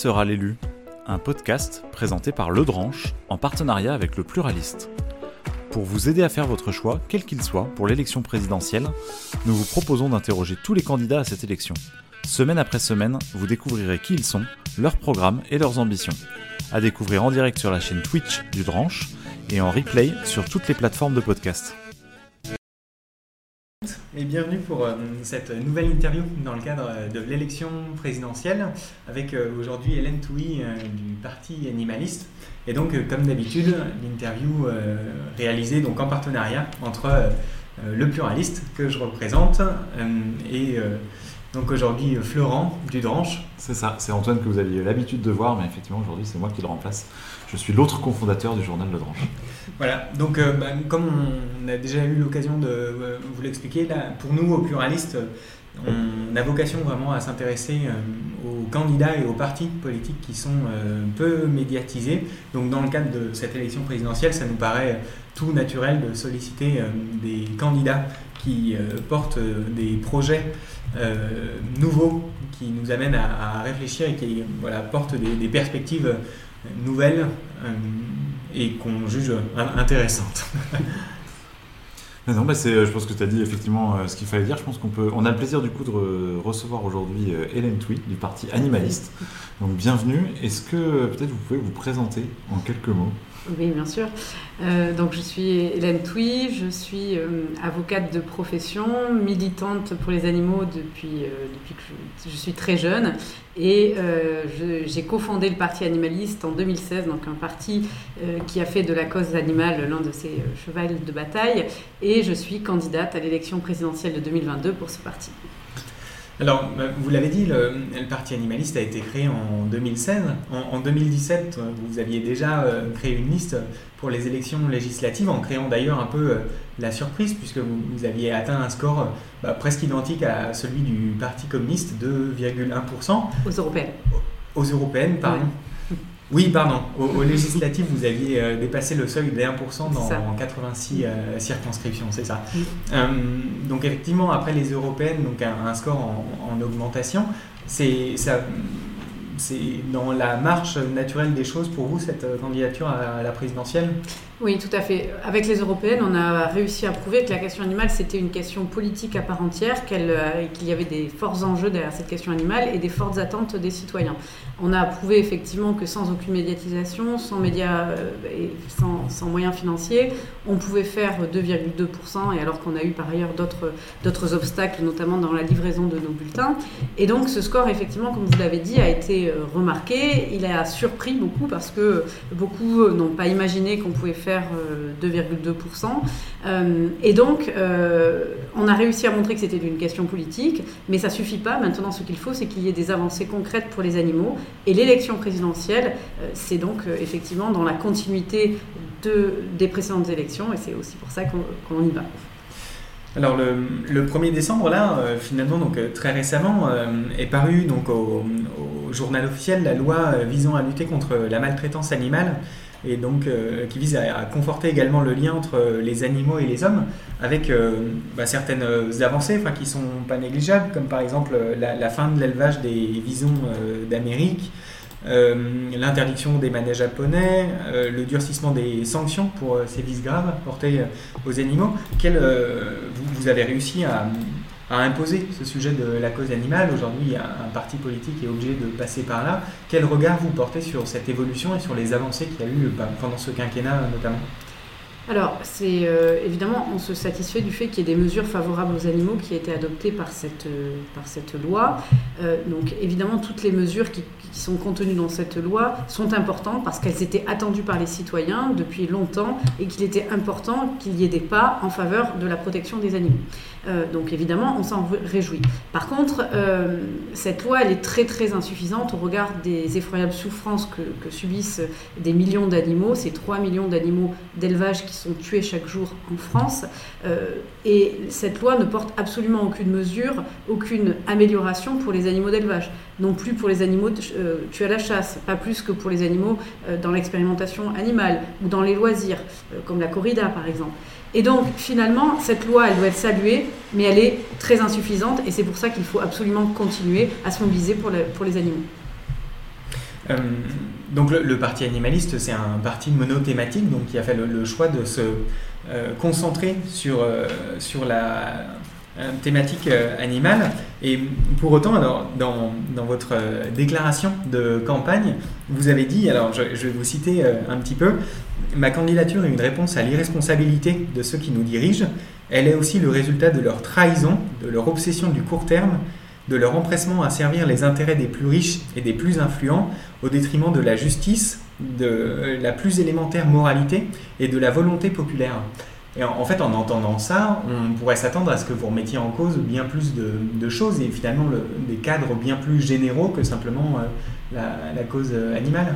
sera l'élu Un podcast présenté par Le Dranche en partenariat avec le Pluraliste. Pour vous aider à faire votre choix, quel qu'il soit, pour l'élection présidentielle, nous vous proposons d'interroger tous les candidats à cette élection. Semaine après semaine, vous découvrirez qui ils sont, leurs programmes et leurs ambitions. À découvrir en direct sur la chaîne Twitch du Dranche et en replay sur toutes les plateformes de podcast. Et bienvenue pour euh, cette nouvelle interview dans le cadre euh, de l'élection présidentielle avec euh, aujourd'hui Hélène Touy du Parti Animaliste. Et donc, comme d'habitude, l'interview réalisée donc en partenariat entre le pluraliste que je représente et donc aujourd'hui Florent du Dranche. C'est ça, c'est Antoine que vous aviez l'habitude de voir, mais effectivement aujourd'hui c'est moi qui le remplace. Je suis l'autre cofondateur du journal Le Dranche. Voilà, donc euh, bah, comme on a déjà eu l'occasion de euh, vous l'expliquer, pour nous, aux pluralistes, on a vocation vraiment à s'intéresser euh, aux candidats et aux partis politiques qui sont peu médiatisés. Donc dans le cadre de cette élection présidentielle, ça nous paraît tout naturel de solliciter des candidats qui portent des projets nouveaux, qui nous amènent à, réfléchir et qui voilà, portent des perspectives nouvelles et qu'on juge intéressante. non, c'est, je pense que tu as dit effectivement euh, ce qu'il fallait dire. Je pense qu'on peut, on a le plaisir du coup de recevoir aujourd'hui euh, Hélène Tweet du parti animaliste. Donc bienvenue. Est-ce que peut-être vous pouvez vous présenter en quelques mots? Oui, bien sûr. Euh, donc, je suis Hélène Touy, je suis euh, avocate de profession, militante pour les animaux depuis, euh, depuis que je, suis très jeune. Et j'ai cofondé le Parti animaliste en 2016, donc un parti qui a fait de la cause animale l'un de ses chevals de bataille. Et je suis candidate à l'élection présidentielle de 2022 pour ce parti. Alors, bah, vous l'avez dit, le, Parti animaliste a été créé en 2016. En, 2017, vous aviez déjà euh, créé une liste pour les élections législatives, en créant d'ailleurs un peu euh, la surprise, puisque vous, aviez atteint un score bah, presque identique à celui du Parti communiste, 2,1%. Aux européennes. Aux européennes, pardon. Oui, pardon. Au, législatif, vous aviez euh, dépassé le seuil des 1% dans 86 euh, circonscriptions, c'est ça. Euh, donc effectivement, après les européennes, donc un, score en, augmentation, c'est ça. C'est dans la marche naturelle des choses pour vous, cette candidature à la présidentielle? Oui, tout à fait. Avec les européennes, on a réussi à prouver que la question animale, c'était une question politique à part entière, qu'il y avait des forts enjeux derrière cette question animale et des fortes attentes des citoyens. On a prouvé effectivement que sans aucune médiatisation, sans médias euh, et sans, moyens financiers, on pouvait faire 2,2%, et alors qu'on a eu par ailleurs d'autres obstacles, notamment dans la livraison de nos bulletins. Et donc ce score, effectivement, comme vous l'avez dit, a été euh, remarqué. Il a surpris beaucoup parce que beaucoup n'ont pas imaginé qu'on pouvait faire 2,2%. Euh, euh, et donc, euh, on a réussi à montrer que c'était une question politique, mais ça suffit pas. Maintenant, ce qu'il faut, c'est qu'il y ait des avancées concrètes pour les animaux. Et l'élection présidentielle, c'est donc effectivement dans la continuité de, des précédentes élections, et c'est aussi pour ça qu'on y va. Alors le, 1er décembre, là, finalement, donc très récemment, est paru donc au, journal officiel la loi visant à lutter contre la maltraitance animale et donc euh, qui vise à, conforter également le lien entre euh, les animaux et les hommes, avec euh, bah, certaines avancées qui sont pas négligeables, comme par exemple la, fin de l'élevage des visons d'Amérique, l'interdiction des manèges japonais, le durcissement des sanctions pour ces vices graves portés aux animaux. Quel, vous, avez réussi à, à imposer ce sujet de la cause animale. Aujourd'hui, un parti politique est obligé de passer par là. Quel regard vous portez sur cette évolution et sur les avancées qu'il y a eu bah, pendant ce quinquennat notamment? Alors, c'est euh, évidemment, on se satisfait du fait qu'il y ait des mesures favorables aux animaux qui aient été adoptées par cette, euh, par loi. Euh, donc, évidemment, toutes les mesures qui, qui, sont contenues dans cette loi sont importantes parce qu'elles étaient attendues par les citoyens depuis longtemps et qu'il était important qu'il y ait des pas en faveur de la protection des animaux. donc, évidemment, on s'en réjouit. Par contre, cette loi, elle est très, très insuffisante au regard des effroyables souffrances que, que subissent des millions d'animaux, ces 3 millions d'animaux d'élevage qui sont tués chaque jour en France. Euh, et cette loi ne porte absolument aucune mesure, aucune amélioration pour les animaux d'élevage. Non plus pour les animaux euh, tués à la chasse, pas plus que pour les animaux euh, dans l'expérimentation animale ou dans les loisirs, comme la corrida par exemple. Et donc, finalement, cette loi, elle doit être saluée, mais elle est très insuffisante, et c'est pour ça qu'il faut absolument continuer à se mobiliser pour, pour les animaux. Donc le, parti animaliste, c'est un parti monothématique, donc qui a fait le, choix de se concentrer sur, sur la thématique animale. Et pour autant, alors, dans, dans, votre déclaration de campagne, vous avez dit, alors je, je vais vous citer un petit peu, ma candidature est une réponse à l'irresponsabilité de ceux qui nous dirigent. Elle est aussi le résultat de leur trahison, de leur obsession du court terme, de leur empressement à servir les intérêts des plus riches et des plus influents au détriment de la justice, de la plus élémentaire moralité et de la volonté populaire. Et en, fait, en entendant ça, on pourrait s'attendre à ce que vous remettiez en cause bien plus de, choses et finalement des cadres bien plus généraux que simplement euh, la, cause animale.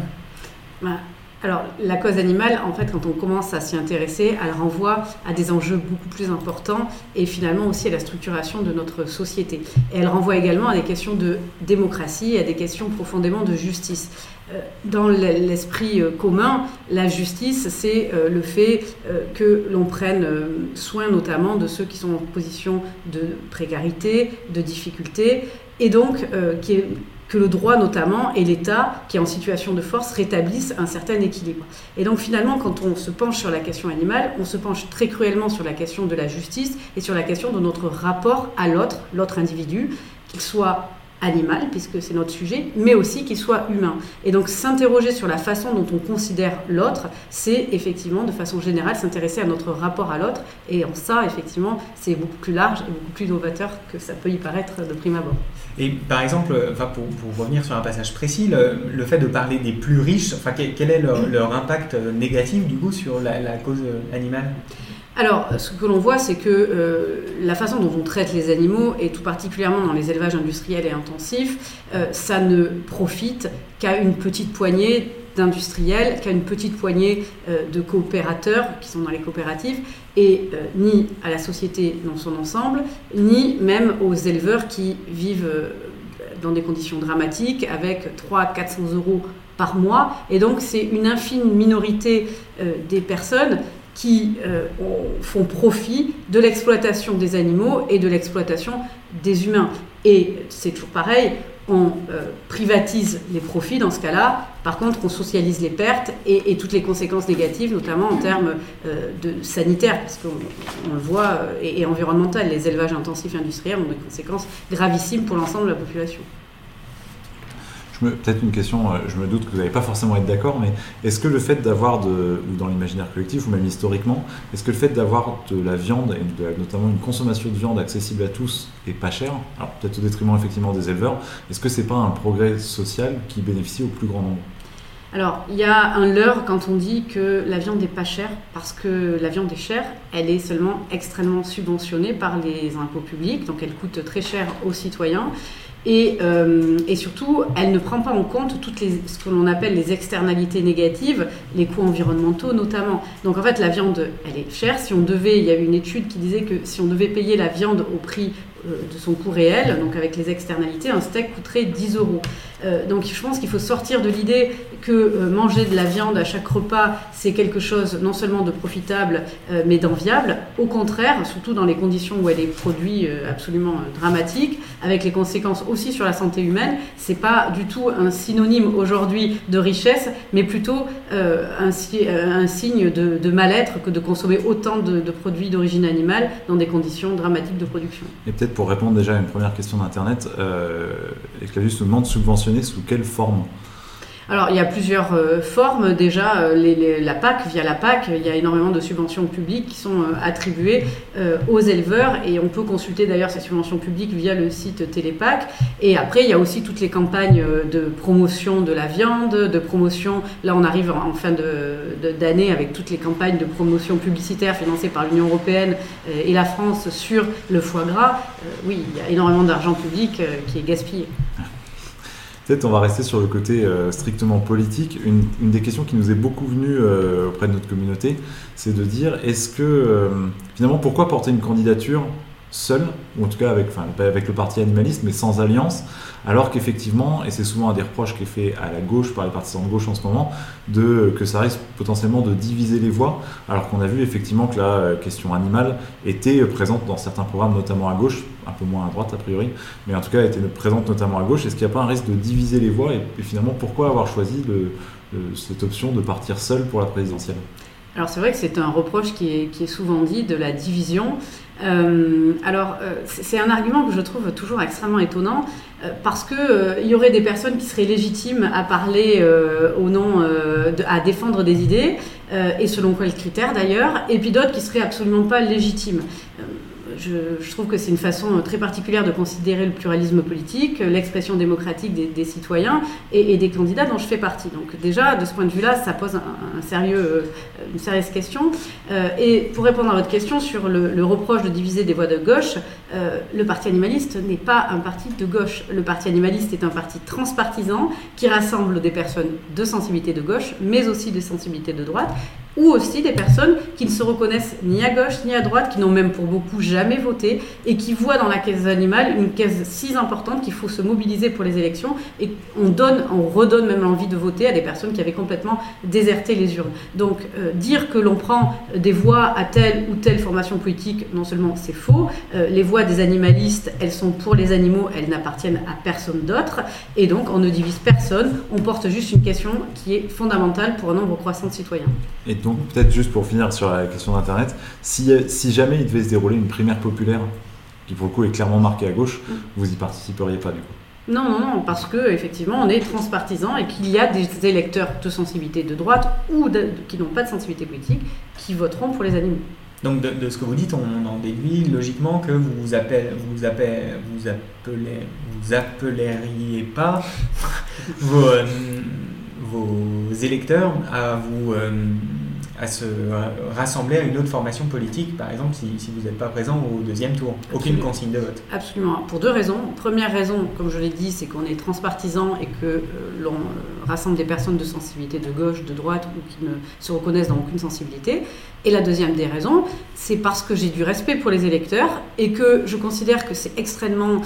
Alors, la cause animale, en fait, quand on commence à s'y intéresser, elle renvoie à des enjeux beaucoup plus importants et finalement aussi à la structuration de notre société. Elle renvoie également à des questions de démocratie, à des questions profondément de justice. Euh, dans l'esprit euh, commun, la justice, c'est euh, le fait que l'on prenne soin notamment de ceux qui sont en position de précarité, de difficulté, et donc qui est que le droit notamment et l'État, qui est en situation de force, rétablissent un certain équilibre. Et donc finalement, quand on se penche sur la question animale, on se penche très cruellement sur la question de la justice et sur la question de notre rapport à l'autre, l'autre individu, qu'il soit animal, puisque c'est notre sujet, mais aussi qu'il soit humain. Et donc s'interroger sur la façon dont on considère l'autre, c'est effectivement de façon générale s'intéresser à notre rapport à l'autre. Et en ça, effectivement, c'est beaucoup plus large et beaucoup plus novateur que ça peut y paraître de prime abord. Et par exemple, enfin, pour, revenir sur un passage précis, le, fait de parler des plus riches, enfin, quel, est leur, impact négatif du coup sur la, la cause animale? Alors, ce que l'on voit, c'est que euh, la façon dont on traite les animaux, et tout particulièrement dans les élevages industriels et intensifs, euh, ça ne profite qu'à une petite poignée d'industriels, qu'à une petite poignée euh, de coopérateurs qui sont dans les coopératives, et ni à la société dans son ensemble, ni même aux éleveurs qui vivent dans des conditions dramatiques avec 300-400 euros par mois. Et donc, c'est une infime minorité des personnes qui euh, font profit de l'exploitation des animaux et de l'exploitation des humains. Et c'est toujours pareil, on euh, privatise les profits dans ce cas-là, par contre on socialise les pertes et, toutes les conséquences négatives, notamment en termes euh, sanitaires, parce qu'on le voit, et, et environnementales. Les élevages intensifs industriels ont des conséquences gravissimes pour l'ensemble de la population. Peut-être une question, euh, je me doute que vous n'allez pas forcément être d'accord, mais est-ce que le fait d'avoir, ou dans l'imaginaire collectif, ou même historiquement, est-ce que le fait d'avoir de la viande, et notamment une consommation de viande accessible à tous et pas chère, alors peut-être au détriment effectivement des éleveurs, est-ce que c'est pas un progrès social qui bénéficie au plus grand nombre? Alors, il y a un leurre quand on dit que la viande n'est pas chère, parce que la viande est chère, elle est seulement extrêmement subventionnée par les impôts publics, donc elle coûte très cher aux citoyens. Et, euh, et, surtout, elle ne prend pas en compte toutes ce que l'on appelle les externalités négatives, les coûts environnementaux notamment. Donc en fait, la viande, elle est chère. Si on devait, il y a eu une étude qui disait que si on devait payer la viande au prix de son coût réel, donc avec les externalités, un steak coûterait 10 euros. Euh, donc je pense qu'il faut sortir de l'idée que euh, manger de la viande à chaque repas, c'est quelque chose non seulement de profitable, mais d'enviable. Au contraire, surtout dans les conditions où elle est produite absolument dramatique, avec les conséquences aussi sur la santé humaine, c'est pas du tout un synonyme aujourd'hui de richesse, mais plutôt un, signe de, mal-être que de consommer autant de, produits d'origine animale dans des conditions dramatiques de production. Pour répondre déjà à une première question d'Internet, euh, nous demande subventionner sous quelle forme? Alors, il y a plusieurs euh, formes. Déjà, euh, la PAC, via la PAC, il y a énormément de subventions publiques qui sont euh, attribuées aux éleveurs et on peut consulter d'ailleurs ces subventions publiques via le site Télépac. Et après, il y a aussi toutes les campagnes de promotion de la viande, de promotion. Là, on arrive en, fin d'année avec toutes les campagnes de promotion publicitaire financées par l'Union européenne et la France sur le foie gras. oui, il y a énormément d'argent public qui est gaspillé. Peut-être on va rester sur le côté euh, strictement politique. Une, des questions qui nous est beaucoup venue euh, auprès de notre communauté, c'est de dire est-ce que euh, finalement pourquoi porter une candidature seul, ou en tout cas avec, enfin, avec le parti animaliste, mais sans alliance, alors qu'effectivement, et c'est souvent un des reproches qui est fait à la gauche par les partisans de gauche en ce moment, de, que ça risque potentiellement de diviser les voix, alors qu'on a vu effectivement que la euh, question animale était présente dans certains programmes, notamment à gauche, un peu moins à droite a priori, mais en tout cas était présente notamment à gauche. Est-ce qu'il n'y a pas un risque de diviser les voix et, finalement pourquoi avoir choisi cette option de partir seul pour la présidentielle? Alors c'est vrai que c'est un reproche qui est, souvent dit de la division. Euh, alors euh, c'est un argument que je trouve toujours extrêmement étonnant euh, parce que il y aurait des personnes qui seraient légitimes à parler au nom, à défendre des idées et selon quels critères d'ailleurs, et puis d'autres qui seraient absolument pas légitimes je, trouve que c'est une façon très particulière de considérer le pluralisme politique, l'expression démocratique des, citoyens et, des candidats dont je fais partie. Donc déjà, de ce point de vue-là, ça pose euh, une sérieuse question. Euh, et pour répondre à votre question sur le, reproche de diviser des voix de gauche, euh, le Parti animaliste n'est pas un parti de gauche. Le Parti animaliste est un parti transpartisan qui rassemble des personnes de sensibilité de gauche, mais aussi de sensibilité de droite ou aussi des personnes qui ne se reconnaissent ni à gauche ni à droite, qui n'ont même pour beaucoup jamais voté et qui voient dans la caisse animale une caisse si importante qu'il faut se mobiliser pour les élections et on donne, on redonne même l'envie de voter à des personnes qui avaient complètement déserté les urnes. Donc euh, dire que l'on prend des voix à telle ou telle formation politique, non seulement c'est faux, euh, les voix des animalistes, elles sont pour les animaux, elles n'appartiennent à personne d'autre et donc on ne divise personne, on porte juste une question qui est fondamentale pour un nombre croissant de citoyens. Et donc, peut-être juste pour finir sur la question d'Internet, si, si, jamais il devait se dérouler une primaire populaire, qui pour le coup est clairement marquée à gauche, mm. vous y participeriez pas du coup? Non, non, non, parce que effectivement, on est transpartisan et qu'il y a des électeurs de sensibilité de droite ou qui n'ont pas de sensibilité politique qui voteront pour les animaux. Donc de, ce que vous dites, on en déduit logiquement que vous vous, appelez, vous, appelez, vous, appelez, vous appelleriez pas vos, euh, vos électeurs à vous euh, à se rassembler à une autre formation politique, par exemple, si, si vous n'êtes pas présent au deuxième tour. Aucune consigne de vote. Absolument. Pour deux raisons. Première raison, comme je l'ai dit, c'est qu'on est transpartisan et que euh, l'on euh, rassemble des personnes de sensibilité de gauche, de droite ou qui ne se reconnaissent dans aucune sensibilité. Et la deuxième des raisons, c'est parce que j'ai du respect pour les électeurs et que je considère que c'est extrêmement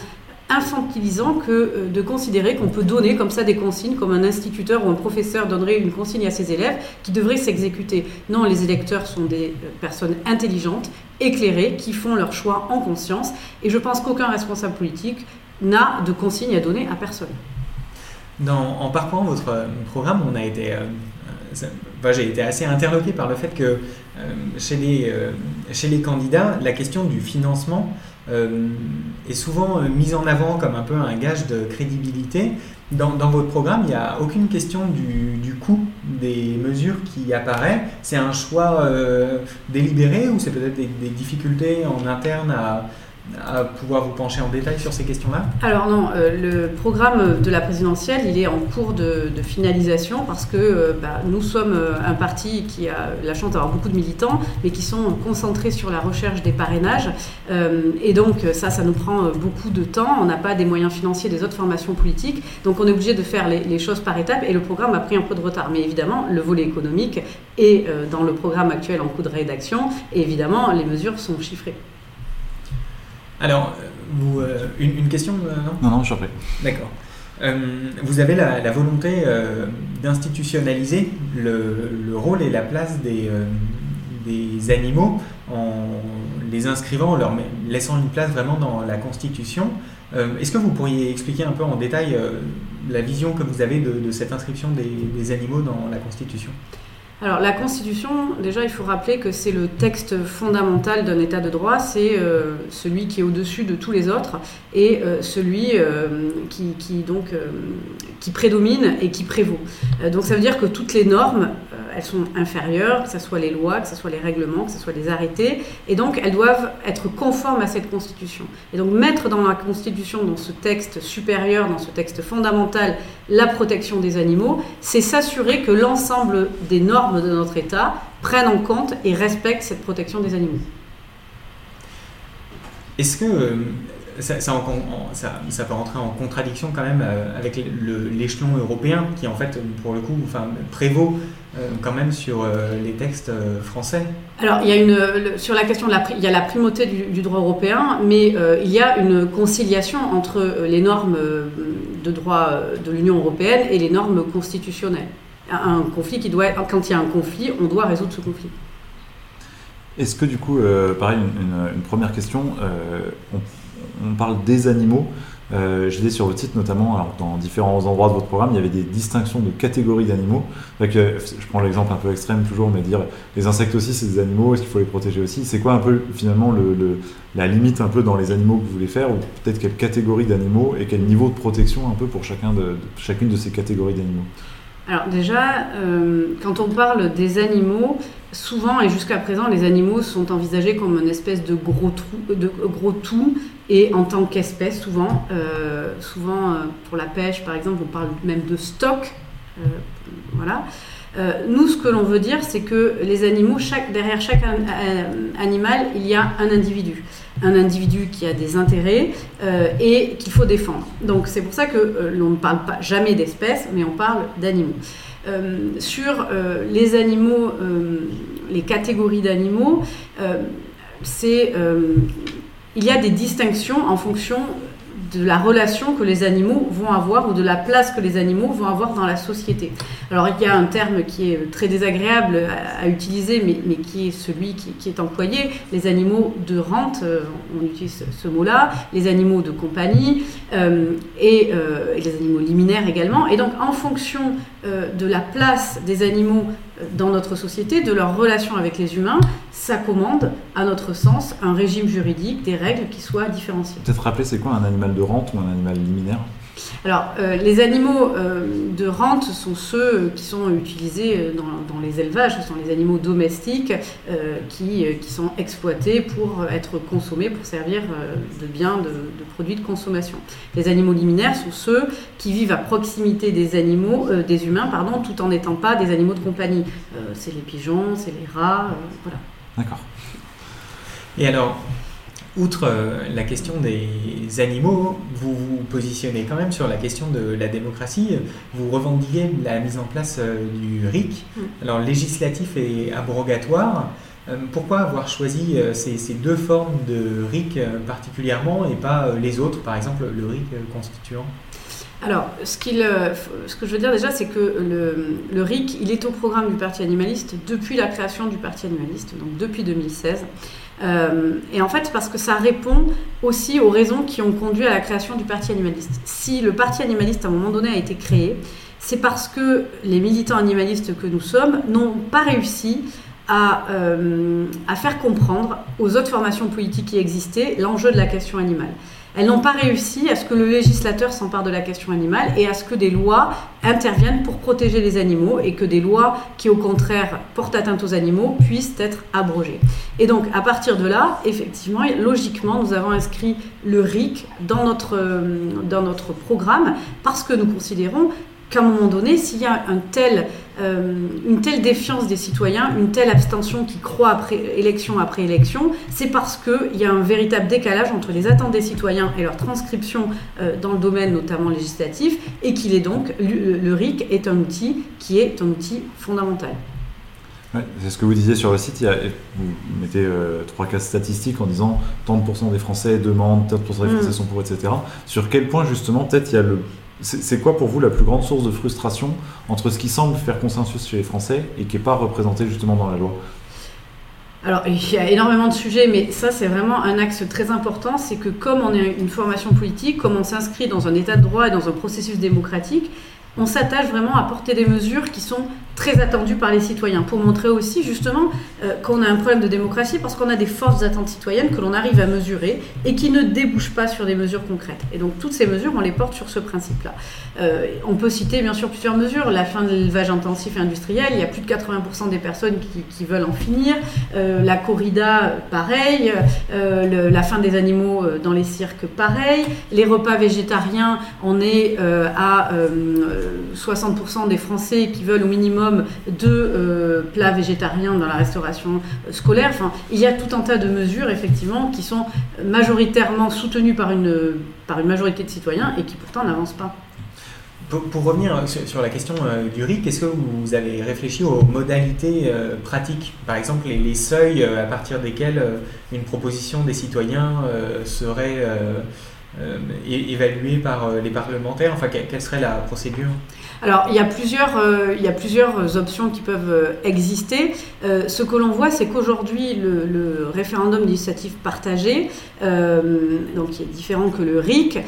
infantilisant que euh, de considérer qu'on peut donner comme ça des consignes, comme un instituteur ou un professeur donnerait une consigne à ses élèves qui devrait s'exécuter. Non, les électeurs sont des euh, personnes intelligentes, éclairées, qui font leur choix en conscience, et je pense qu'aucun responsable politique n'a de consigne à donner à personne. En parcourant votre euh, programme, on a été, j'ai été assez interloqué par le fait que chez, les, candidats, la question du financement est souvent euh, mise en avant comme un peu un gage de crédibilité. Dans, votre programme, il n'y a aucune question du, coût des mesures qui apparaît. C'est un choix euh, délibéré ou c'est peut-être des, difficultés en interne à, à pouvoir vous pencher en détail sur ces questions-là Alors non, euh, le programme de la présidentielle, il est en cours de, finalisation parce que euh, bah, nous sommes euh, un parti qui a la chance d'avoir beaucoup de militants, mais qui sont concentrés sur la recherche des parrainages. et donc ça, ça nous prend beaucoup de temps. On n'a pas des moyens financiers des autres formations politiques, donc on est obligé de faire les, les, choses par étapes. Et le programme a pris un peu de retard. Mais évidemment, le volet économique est dans le programme actuel en cours de rédaction. Et évidemment, les mesures sont chiffrées. Alors, vous, euh, une, question euh, Non, non, je suis D'accord. Euh, vous avez la, volonté d'institutionnaliser le, rôle et la place des, des animaux en les inscrivant, en leur laissant une place vraiment dans la Constitution. Est-ce que vous pourriez expliquer un peu en détail la vision que vous avez de, cette inscription des animaux dans la Constitution? Alors la Constitution, déjà il faut rappeler que c'est le texte fondamental d'un État de droit, c'est euh, celui qui est au-dessus de tous les autres et euh, celui euh, qui, donc, qui prédomine et qui prévaut. donc ça veut dire que toutes les normes, elles sont inférieures, que ce soit les lois, que ce soit les règlements, que ce soit les arrêtés, et donc elles doivent être conformes à cette Constitution. Et donc mettre dans la Constitution, dans ce texte supérieur, dans ce texte fondamental, la protection des animaux, c'est s'assurer que l'ensemble des normes de notre État prennent en compte et respectent cette protection des animaux. Est-ce que euh, ça, ça, ça, peut rentrer en contradiction quand même avec l'échelon européen qui en fait pour le coup enfin, prévaut quand même sur les textes français? Alors il y a une, sur la question de la, il y a la primauté du, droit européen, mais il y a une conciliation entre les normes de droit de l'Union européenne et les normes constitutionnelles. Un conflit qui doit, quand il y a un conflit, on doit résoudre ce conflit. Est-ce que du coup, euh, pareil, une, première question, euh, on, parle des animaux. Euh, dit sur votre site notamment, alors dans différents endroits de votre programme, il y avait des distinctions de catégories d'animaux. je prends l'exemple un peu extrême toujours, mais dire les insectes aussi c'est des animaux, est-ce qu'il faut les protéger aussi? C'est quoi un peu finalement le, la limite un peu dans les animaux que vous voulez faire, ou peut-être quelle catégorie d'animaux et quel niveau de protection un peu pour chacun de chacune de ces catégories d'animaux? Alors déjà, euh, quand on parle des animaux, souvent et jusqu'à présent, les animaux sont envisagés comme une espèce de gros, trou, de gros tout, et en tant qu'espèce, souvent, euh, euh, pour la pêche par exemple, on parle même de stock. voilà. Nous, ce que l'on veut dire, c'est que les animaux, derrière chaque animal, il y a un individu un individu qui a des intérêts euh, et qu'il faut défendre. Donc c'est pour ça que euh, l'on ne parle pas jamais d'espèces, mais on parle d'animaux. Euh, sur les animaux, les catégories d'animaux, il y a des distinctions en fonction de la relation que les animaux vont avoir ou de la place que les animaux vont avoir dans la société. Alors il y a un terme qui est très désagréable à, utiliser, mais, qui est celui qui, est employé, les animaux de rente, euh, on utilise ce, mot-là, les animaux de compagnie euh, euh, et, les animaux liminaires également. Et donc en fonction de la place des animaux dans notre société, de leur relation avec les humains, ça commande, à notre sens, un régime juridique, des règles qui soient différenciées. Peut-être rappeler, c'est quoi un animal de rente ou un animal liminaire? Alors, euh, les animaux euh, de rente sont ceux qui sont utilisés euh, dans, les élevages, ce sont les animaux domestiques qui, sont exploités pour être consommés, pour servir de biens, de, de, produits de consommation. Les animaux liminaires sont ceux qui vivent à proximité des animaux, des humains, pardon, tout en n'étant pas des animaux de compagnie. c'est les pigeons, c'est les rats, voilà. D'accord. Et alors, outre euh, la question des animaux, vous vous positionnez quand même sur la question de la démocratie. Vous revendiquez la mise en place euh, du RIC, mm. alors législatif et abrogatoire. Euh, pourquoi avoir choisi ces, deux formes de RIC particulièrement et pas les autres, par exemple le RIC constituant? Alors, ce, ce, que je veux dire déjà, c'est que le, le, RIC, il est au programme du Parti animaliste depuis la création du Parti animaliste, donc depuis 2016. Euh, et en fait, parce que ça répond aussi aux raisons qui ont conduit à la création du Parti animaliste. Si le Parti animaliste, à un moment donné, a été créé, c'est parce que les militants animalistes que nous sommes n'ont pas réussi à, euh, à, faire comprendre aux autres formations politiques qui existaient l'enjeu de la question animale. Elles n'ont pas réussi à ce que le législateur s'empare de la question animale et à ce que des lois interviennent pour protéger les animaux et que des lois qui au contraire portent atteinte aux animaux puissent être abrogées. Et donc à partir de là, effectivement, logiquement, nous avons inscrit le RIC dans notre, euh, dans notre programme parce que nous considérons qu'à un moment donné, s'il y a un tel, euh, une telle défiance des citoyens, une telle abstention qui croît après élection après élection, c'est parce qu'il y a un véritable décalage entre les attentes des citoyens et leur transcription euh, dans le domaine notamment législatif, et qu'il est donc, le, RIC est un outil qui est un outil fondamental. c'est ce que vous disiez sur le site, il y a, vous mettez euh, trois cases statistiques en disant tant de pourcents des Français demandent, tant de pourcents des Français mm. sont pour, etc. Sur quel point justement peut-être il y a le c'est quoi pour vous la plus grande source de frustration entre ce qui semble faire consensus chez les Français et qui n'est pas représenté justement dans la loi? Alors, il y a énormément de sujets, mais ça, c'est vraiment un axe très important. C'est que comme on est une formation politique, comme on s'inscrit dans un état de droit et dans un processus démocratique, on s'attache vraiment à porter des mesures qui sont très attendues par les citoyens, pour montrer aussi justement euh, qu'on a un problème de démocratie parce qu'on a des forces d'attente citoyennes que l'on arrive à mesurer et qui ne débouchent pas sur des mesures concrètes. Et donc toutes ces mesures, on les porte sur ce principe-là. Euh, on peut citer bien sûr plusieurs mesures. La fin de l'élevage intensif et industriel, il y a plus de 80% des personnes qui, veulent en finir. Euh, la corrida, pareil. la fin des animaux dans les cirques, pareil. Les repas végétariens, on est à 60% des Français qui veulent au minimum de plats végétariens dans la restauration scolaire. Enfin, il y a tout un tas de mesures, effectivement, qui sont majoritairement soutenues par une, par une majorité de citoyens et qui pourtant n'avancent pas. Pour, revenir sur, la question du RIC, est-ce que vous avez réfléchi aux modalités pratiques? Par exemple, les, seuils à partir desquels une proposition des citoyens serait évaluée par les parlementaires? Enfin, quelle serait la procédure? Alors, il y, a plusieurs, a plusieurs options qui peuvent exister. ce que l'on voit, c'est qu'aujourd'hui, le, référendum d'initiative partagée, donc qui est différent que le RIC,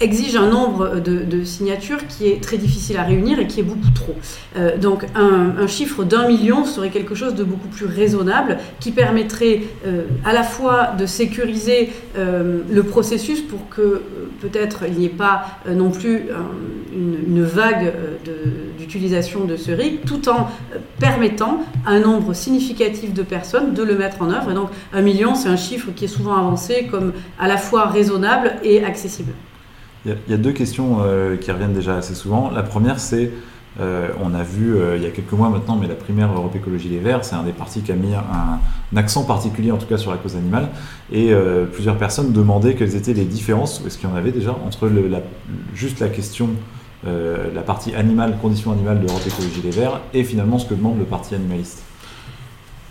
exige un nombre de, signatures qui est très difficile à réunir et qui est beaucoup trop. Euh, donc un, chiffre d'un million serait quelque chose de beaucoup plus raisonnable qui permettrait euh, à la fois de sécuriser euh, le processus pour que peut-être il n'y ait pas non plus une, vague d'utilisation de, ce RIC, tout en permettant à un nombre significatif de personnes de le mettre en œuvre. Et donc un million, c'est un chiffre qui est souvent avancé comme à la fois raisonnable et accessible. Il y, a deux questions euh, qui reviennent déjà assez souvent. La première, c'est, euh, on a vu euh, il y a quelques mois maintenant, mais la primaire Europe Écologie Les Verts, c'est un des partis qui a mis un, accent particulier, en tout cas sur la cause animale, et plusieurs personnes demandaient quelles étaient les différences, est-ce qu'il y en avait déjà, entre juste la question, la partie animale, conditions animales de Europe Écologie Les Verts, et finalement ce que demande le parti animaliste.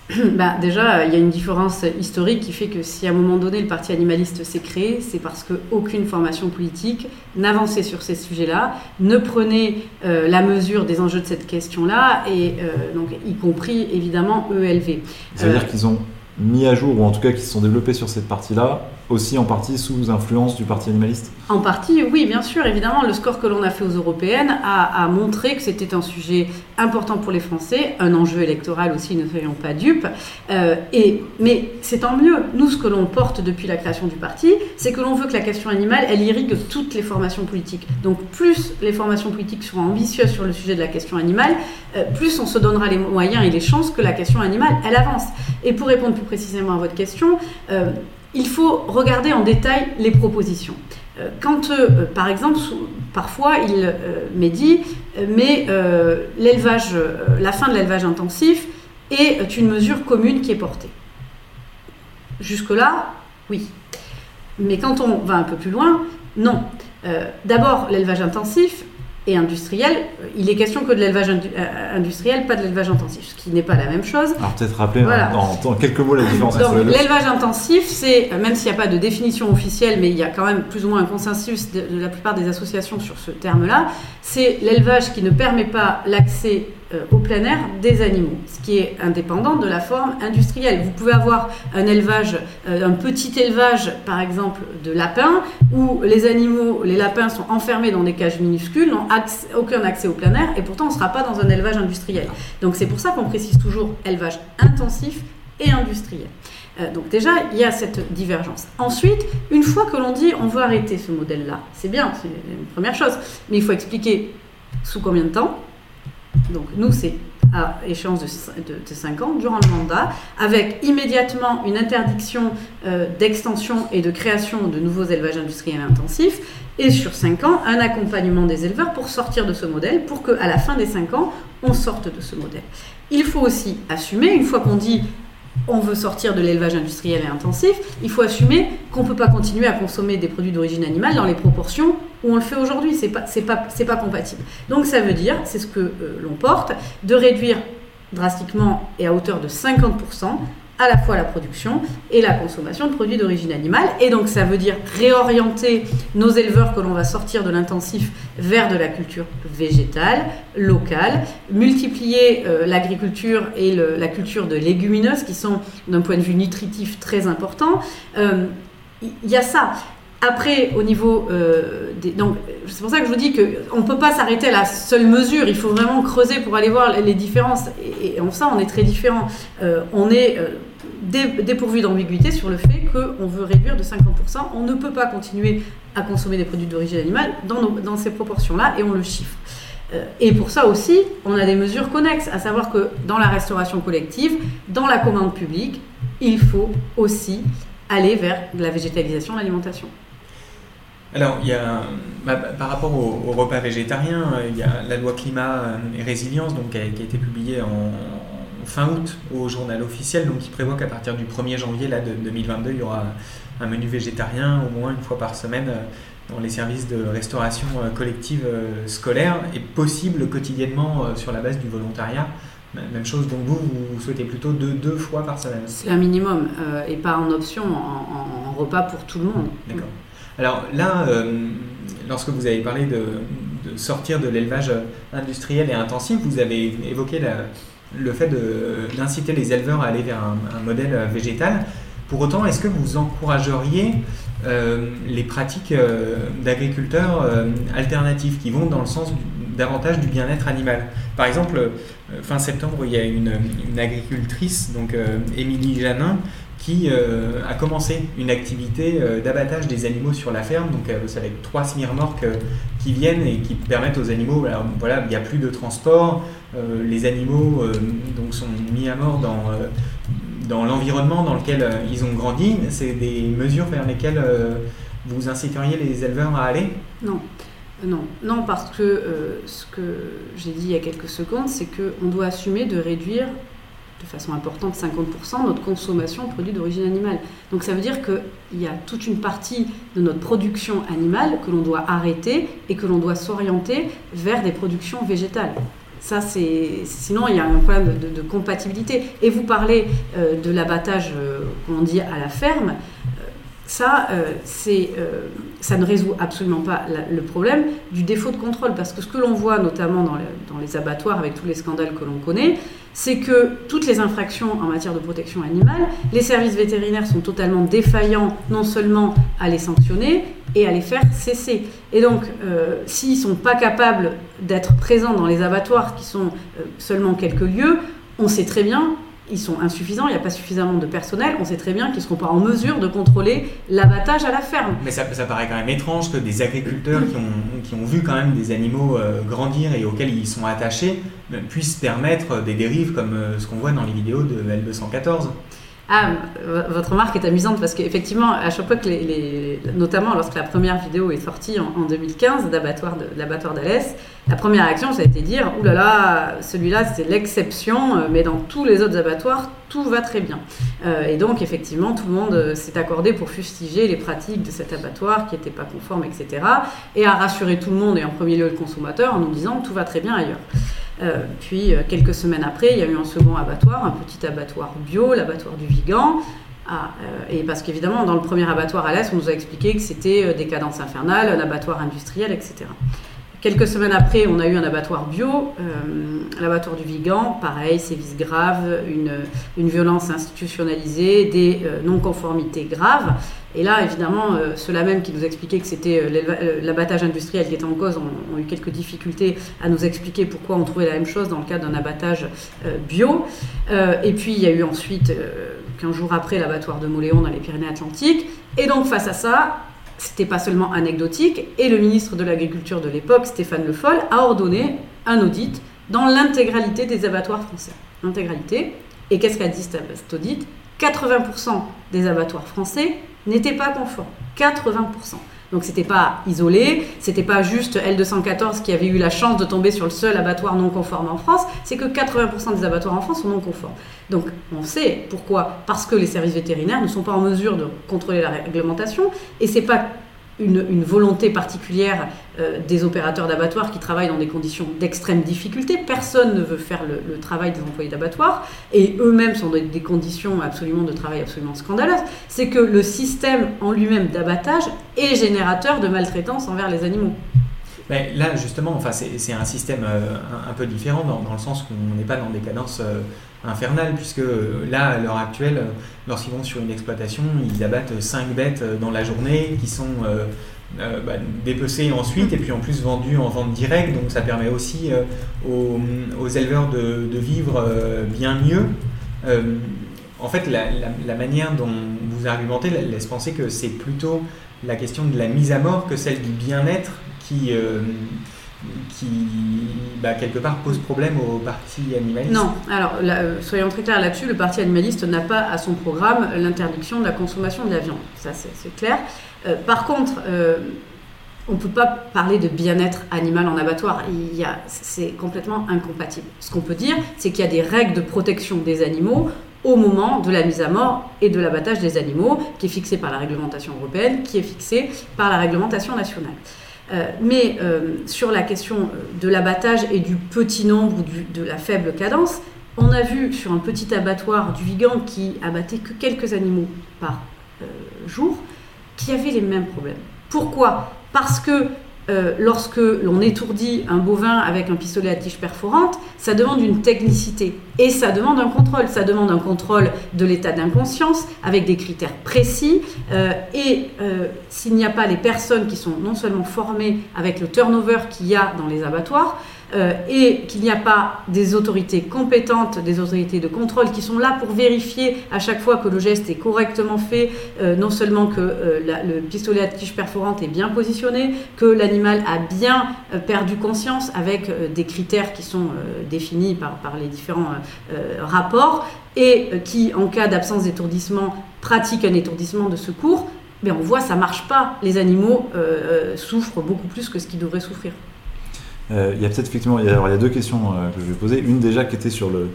bah, déjà, il y a une différence historique qui fait que si à un moment donné le parti animaliste s'est créé, c'est parce qu'aucune formation politique n'avançait sur ces sujets-là, ne prenait euh, la mesure des enjeux de cette question-là, et euh, donc y compris évidemment ELV. Ça veut dire qu'ils ont mis à jour, ou en tout cas qui se sont développés sur cette partie-là, aussi en partie sous influence du Parti animaliste En partie, oui, bien sûr. Évidemment, le score que l'on a fait aux européennes a, montré que c'était un sujet important pour les Français, un enjeu électoral aussi, ne soyons pas dupes. Euh, et, mais c'est tant mieux. Nous, ce que l'on porte depuis la création du parti, c'est que l'on veut que la question animale, elle irrigue toutes les formations politiques. Donc plus les formations politiques seront ambitieuses sur le sujet de la question animale, euh, plus on se donnera les moyens et les chances que la question animale, elle avance. Et pour répondre plus précisément à votre question, euh, il faut regarder en détail les propositions. Euh, quand, euh, par exemple, parfois il euh, m'est dit, mais l'élevage, la fin de l'élevage intensif est une mesure commune qui est portée. Jusque-là, oui. Mais quand on va un peu plus loin, non. D'abord, l'élevage intensif, et industriel, euh, il est question que de l'élevage euh, industriel, pas de l'élevage intensif, ce qui n'est pas la même chose. Alors peut-être rappeler en, quelques mots la différence. L'élevage intensif, c'est, euh, même s'il n'y a pas de définition officielle, mais il y a quand même plus ou moins un consensus de, de la plupart des associations sur ce terme-là, c'est l'élevage qui ne permet pas l'accès euh, au plein air des animaux, ce qui est indépendant de la forme industrielle. Vous pouvez avoir un élevage, euh, un petit élevage par exemple de lapins, où les animaux, les lapins sont enfermés dans des cages minuscules, n'ont aucun accès au plein air, et pourtant on ne sera pas dans un élevage industriel. Donc c'est pour ça qu'on précise toujours élevage intensif et industriel. Euh, donc déjà, il y a cette divergence. Ensuite, une fois que l'on dit on veut arrêter ce modèle-là, c'est bien, c'est une première chose, mais il faut expliquer sous combien de temps, donc nous, c'est à échéance de, 5 ans, durant le mandat, avec immédiatement une interdiction euh, d'extension et de création de nouveaux élevages industriels intensifs, et sur 5 ans, un accompagnement des éleveurs pour sortir de ce modèle, pour qu'à la fin des 5 ans, on sorte de ce modèle. Il faut aussi assumer, une fois qu'on dit on veut sortir de l'élevage industriel et intensif, il faut assumer qu'on ne peut pas continuer à consommer des produits d'origine animale dans les proportions on le fait aujourd'hui. Ce n'est pas, pas, pas compatible. Donc ça veut dire, c'est ce que euh, l'on porte, de réduire drastiquement et à hauteur de 50% à la fois la production et la consommation de produits d'origine animale. Et donc ça veut dire réorienter nos éleveurs que l'on va sortir de l'intensif vers de la culture végétale, locale, multiplier euh, l'agriculture et la culture de légumineuses qui sont d'un point de vue nutritif très important. Euh, il y a ça. Après, au niveau euh, des... Donc, c'est pour ça que je vous dis qu'on ne peut pas s'arrêter à la seule mesure. Il faut vraiment creuser pour aller voir les différences. Et, en ça, on est très différents. Euh, on est euh, dépourvu d'ambiguïté sur le fait qu'on veut réduire de 50%. On ne peut pas continuer à consommer des produits d'origine animale dans, dans ces proportions-là et on le chiffre. Et pour ça aussi, on a des mesures connexes, à savoir que dans la restauration collective, dans la commande publique, il faut aussi aller vers la végétalisation de l'alimentation. Alors, il y a, bah, par rapport au, repas végétarien, il y a la loi climat et résilience donc, qui, a, été publiée en, fin août au journal officiel, donc qui prévoit qu'à partir du 1er janvier là, de 2022, il y aura un menu végétarien au moins une fois par semaine dans les services de restauration collective scolaire et possible quotidiennement sur la base du volontariat. Même chose, donc vous, vous souhaitez plutôt deux, deux fois par semaine C'est un minimum et pas en option, en, repas pour tout le monde. D'accord. Alors là, euh, lorsque vous avez parlé de, sortir de l'élevage industriel et intensif, vous avez évoqué le fait d'inciter les éleveurs à aller vers un, modèle végétal. Pour autant, est-ce que vous encourageriez euh, les pratiques euh, d'agriculteurs alternatifs qui vont dans le sens davantage du bien-être animal? Par exemple, fin septembre, il y a une agricultrice, donc Émilie Janin, qui euh, a commencé une activité euh, d'abattage des animaux sur la ferme. Donc, euh, c'est avec trois semi-remorques qui viennent et qui permettent aux animaux, voilà, il n'y a plus de transport, les animaux donc, sont mis à mort dans, dans l'environnement dans lequel ils ont grandi. C'est des mesures vers lesquelles vous inciteriez les éleveurs à aller? Non. Non, non, parce que ce que j'ai dit il y a quelques secondes, c'est qu'on doit assumer de réduire de façon importante, 50%, notre consommation de produits d'origine animale. Donc ça veut dire qu'il y a toute une partie de notre production animale que l'on doit arrêter et que l'on doit s'orienter vers des productions végétales. Ça, c'est sinon il y a un problème de, compatibilité. Et vous parlez euh, de l'abattage euh, qu'on dit à la ferme. Euh, ça, c'est, ça ne résout absolument pas le problème du défaut de contrôle, parce que ce que l'on voit notamment dans les abattoirs avec tous les scandales que l'on connaît, c'est que toutes les infractions en matière de protection animale, les services vétérinaires sont totalement défaillants non seulement à les sanctionner et à les faire cesser. Et donc, euh, s'ils ne sont pas capables d'être présents dans les abattoirs qui sont euh, seulement quelques lieux, on sait très bien ils sont insuffisants, il n'y a pas suffisamment de personnel, on sait très bien qu'ils ne seront pas en mesure de contrôler l'abattage à la ferme. Mais ça, paraît quand même étrange que des agriculteurs qui ont, qui ont vu quand même des animaux euh, grandir et auxquels ils sont attachés euh, puissent permettre des dérives comme euh, ce qu'on voit dans les vidéos de L214. Ah, votre remarque est amusante parce qu'effectivement, à chaque fois que les, notamment lorsque la première vidéo est sortie en, 2015 d'abattoir de, l'abattoir d'Alès, la première réaction ça a été dire Ouh là là, celui-là c'est l'exception, euh, mais dans tous les autres abattoirs tout va très bien. Euh, et donc effectivement, tout le monde euh, s'est accordé pour fustiger les pratiques de cet abattoir qui n'étaient pas conformes, etc. Et à rassurer tout le monde et en premier lieu le consommateur en nous disant tout va très bien ailleurs. Puis quelques semaines après, il y a eu un second abattoir, un petit abattoir bio, l'abattoir du Vigan. Ah, et parce qu'évidemment, dans le premier abattoir à l'Est, on nous a expliqué que c'était des cadences infernales, un abattoir industriel, etc. Quelques semaines après, on a eu un abattoir bio, l'abattoir du Vigan, pareil, sévices graves, une, violence institutionnalisée, des non-conformités graves. Et là, évidemment, euh, ceux-là même qui nous expliquaient que c'était euh, euh, l'abattage industriel qui était en cause ont, eu quelques difficultés à nous expliquer pourquoi on trouvait la même chose dans le cadre d'un abattage bio. et puis, il y a eu ensuite, 15 jours après, l'abattoir de Moléon dans les Pyrénées-Atlantiques. Et donc, face à ça, c'était pas seulement anecdotique, et le ministre de l'Agriculture de l'époque, Stéphane Le Foll, a ordonné un audit dans l'intégralité des abattoirs français. L'intégralité. Et qu'est-ce qu'a dit cet audit? 80% des abattoirs français n'étaient pas conformes. 80%. Donc c'était pas isolé, c'était pas juste L214 qui avait eu la chance de tomber sur le seul abattoir non conforme en France, c'est que 80% des abattoirs en France sont non conformes. Donc on sait pourquoi, parce que les services vétérinaires ne sont pas en mesure de contrôler la réglementation et c'est pas une, volonté particulière euh, des opérateurs d'abattoirs qui travaillent dans des conditions d'extrême difficulté. Personne ne veut faire le, travail des employés d'abattoirs et eux-mêmes sont dans des conditions absolument de travail absolument scandaleuses. C'est que le système en lui-même d'abattage est générateur de maltraitance envers les animaux. Là, justement, enfin, c'est un système euh, un, peu différent dans, le sens qu'on n'est pas dans des cadences euh, infernales, puisque euh, là, à l'heure actuelle, lorsqu'ils vont sur une exploitation, ils abattent 5 bêtes dans la journée qui sont bah, dépecées ensuite et puis en plus vendues en vente directe. Donc ça permet aussi aux, éleveurs de, vivre bien mieux. en fait, la, manière dont vous argumentez laisse penser que c'est plutôt la question de la mise à mort que celle du bien-être qui, euh, bah, quelque part pose problème au parti animaliste Non, alors euh, soyons très clairs là-dessus, le parti animaliste n'a pas à son programme l'interdiction de la consommation de la viande, ça c'est clair. Euh, par contre, On ne peut pas parler de bien-être animal en abattoir. C'est complètement incompatible. Ce qu'on peut dire, c'est qu'il y a des règles de protection des animaux au moment de la mise à mort et de l'abattage des animaux, qui est fixé par la réglementation européenne, qui est fixé par la réglementation nationale. Euh, mais euh, sur la question de l'abattage et du petit nombre ou de la faible cadence, on a vu sur un petit abattoir du Vigan qui abattait que quelques animaux par euh, jour, qui avait les mêmes problèmes. Pourquoi? Parce que euh, lorsque l'on étourdit un bovin avec un pistolet à tige perforante, ça demande une technicité et ça demande un contrôle. Ça demande un contrôle de l'état d'inconscience avec des critères précis. Euh, et euh, s'il n'y a pas les personnes qui sont non seulement formées avec le turnover qu'il y a dans les abattoirs, euh, et qu'il n'y a pas des autorités compétentes, des autorités de contrôle qui sont là pour vérifier à chaque fois que le geste est correctement fait, euh, non seulement que euh, le pistolet à tige perforante est bien positionné, que l'animal a bien perdu conscience avec des critères qui sont définis par, par, les différents rapports, et qui, en cas d'absence d'étourdissement, pratique un étourdissement de secours, mais on voit ça marche pas. Les animaux souffrent beaucoup plus que ce qu'ils devraient souffrir. Euh, il y a peut-être effectivement, il y a, deux questions euh, que je vais poser. Une déjà qui était sur le,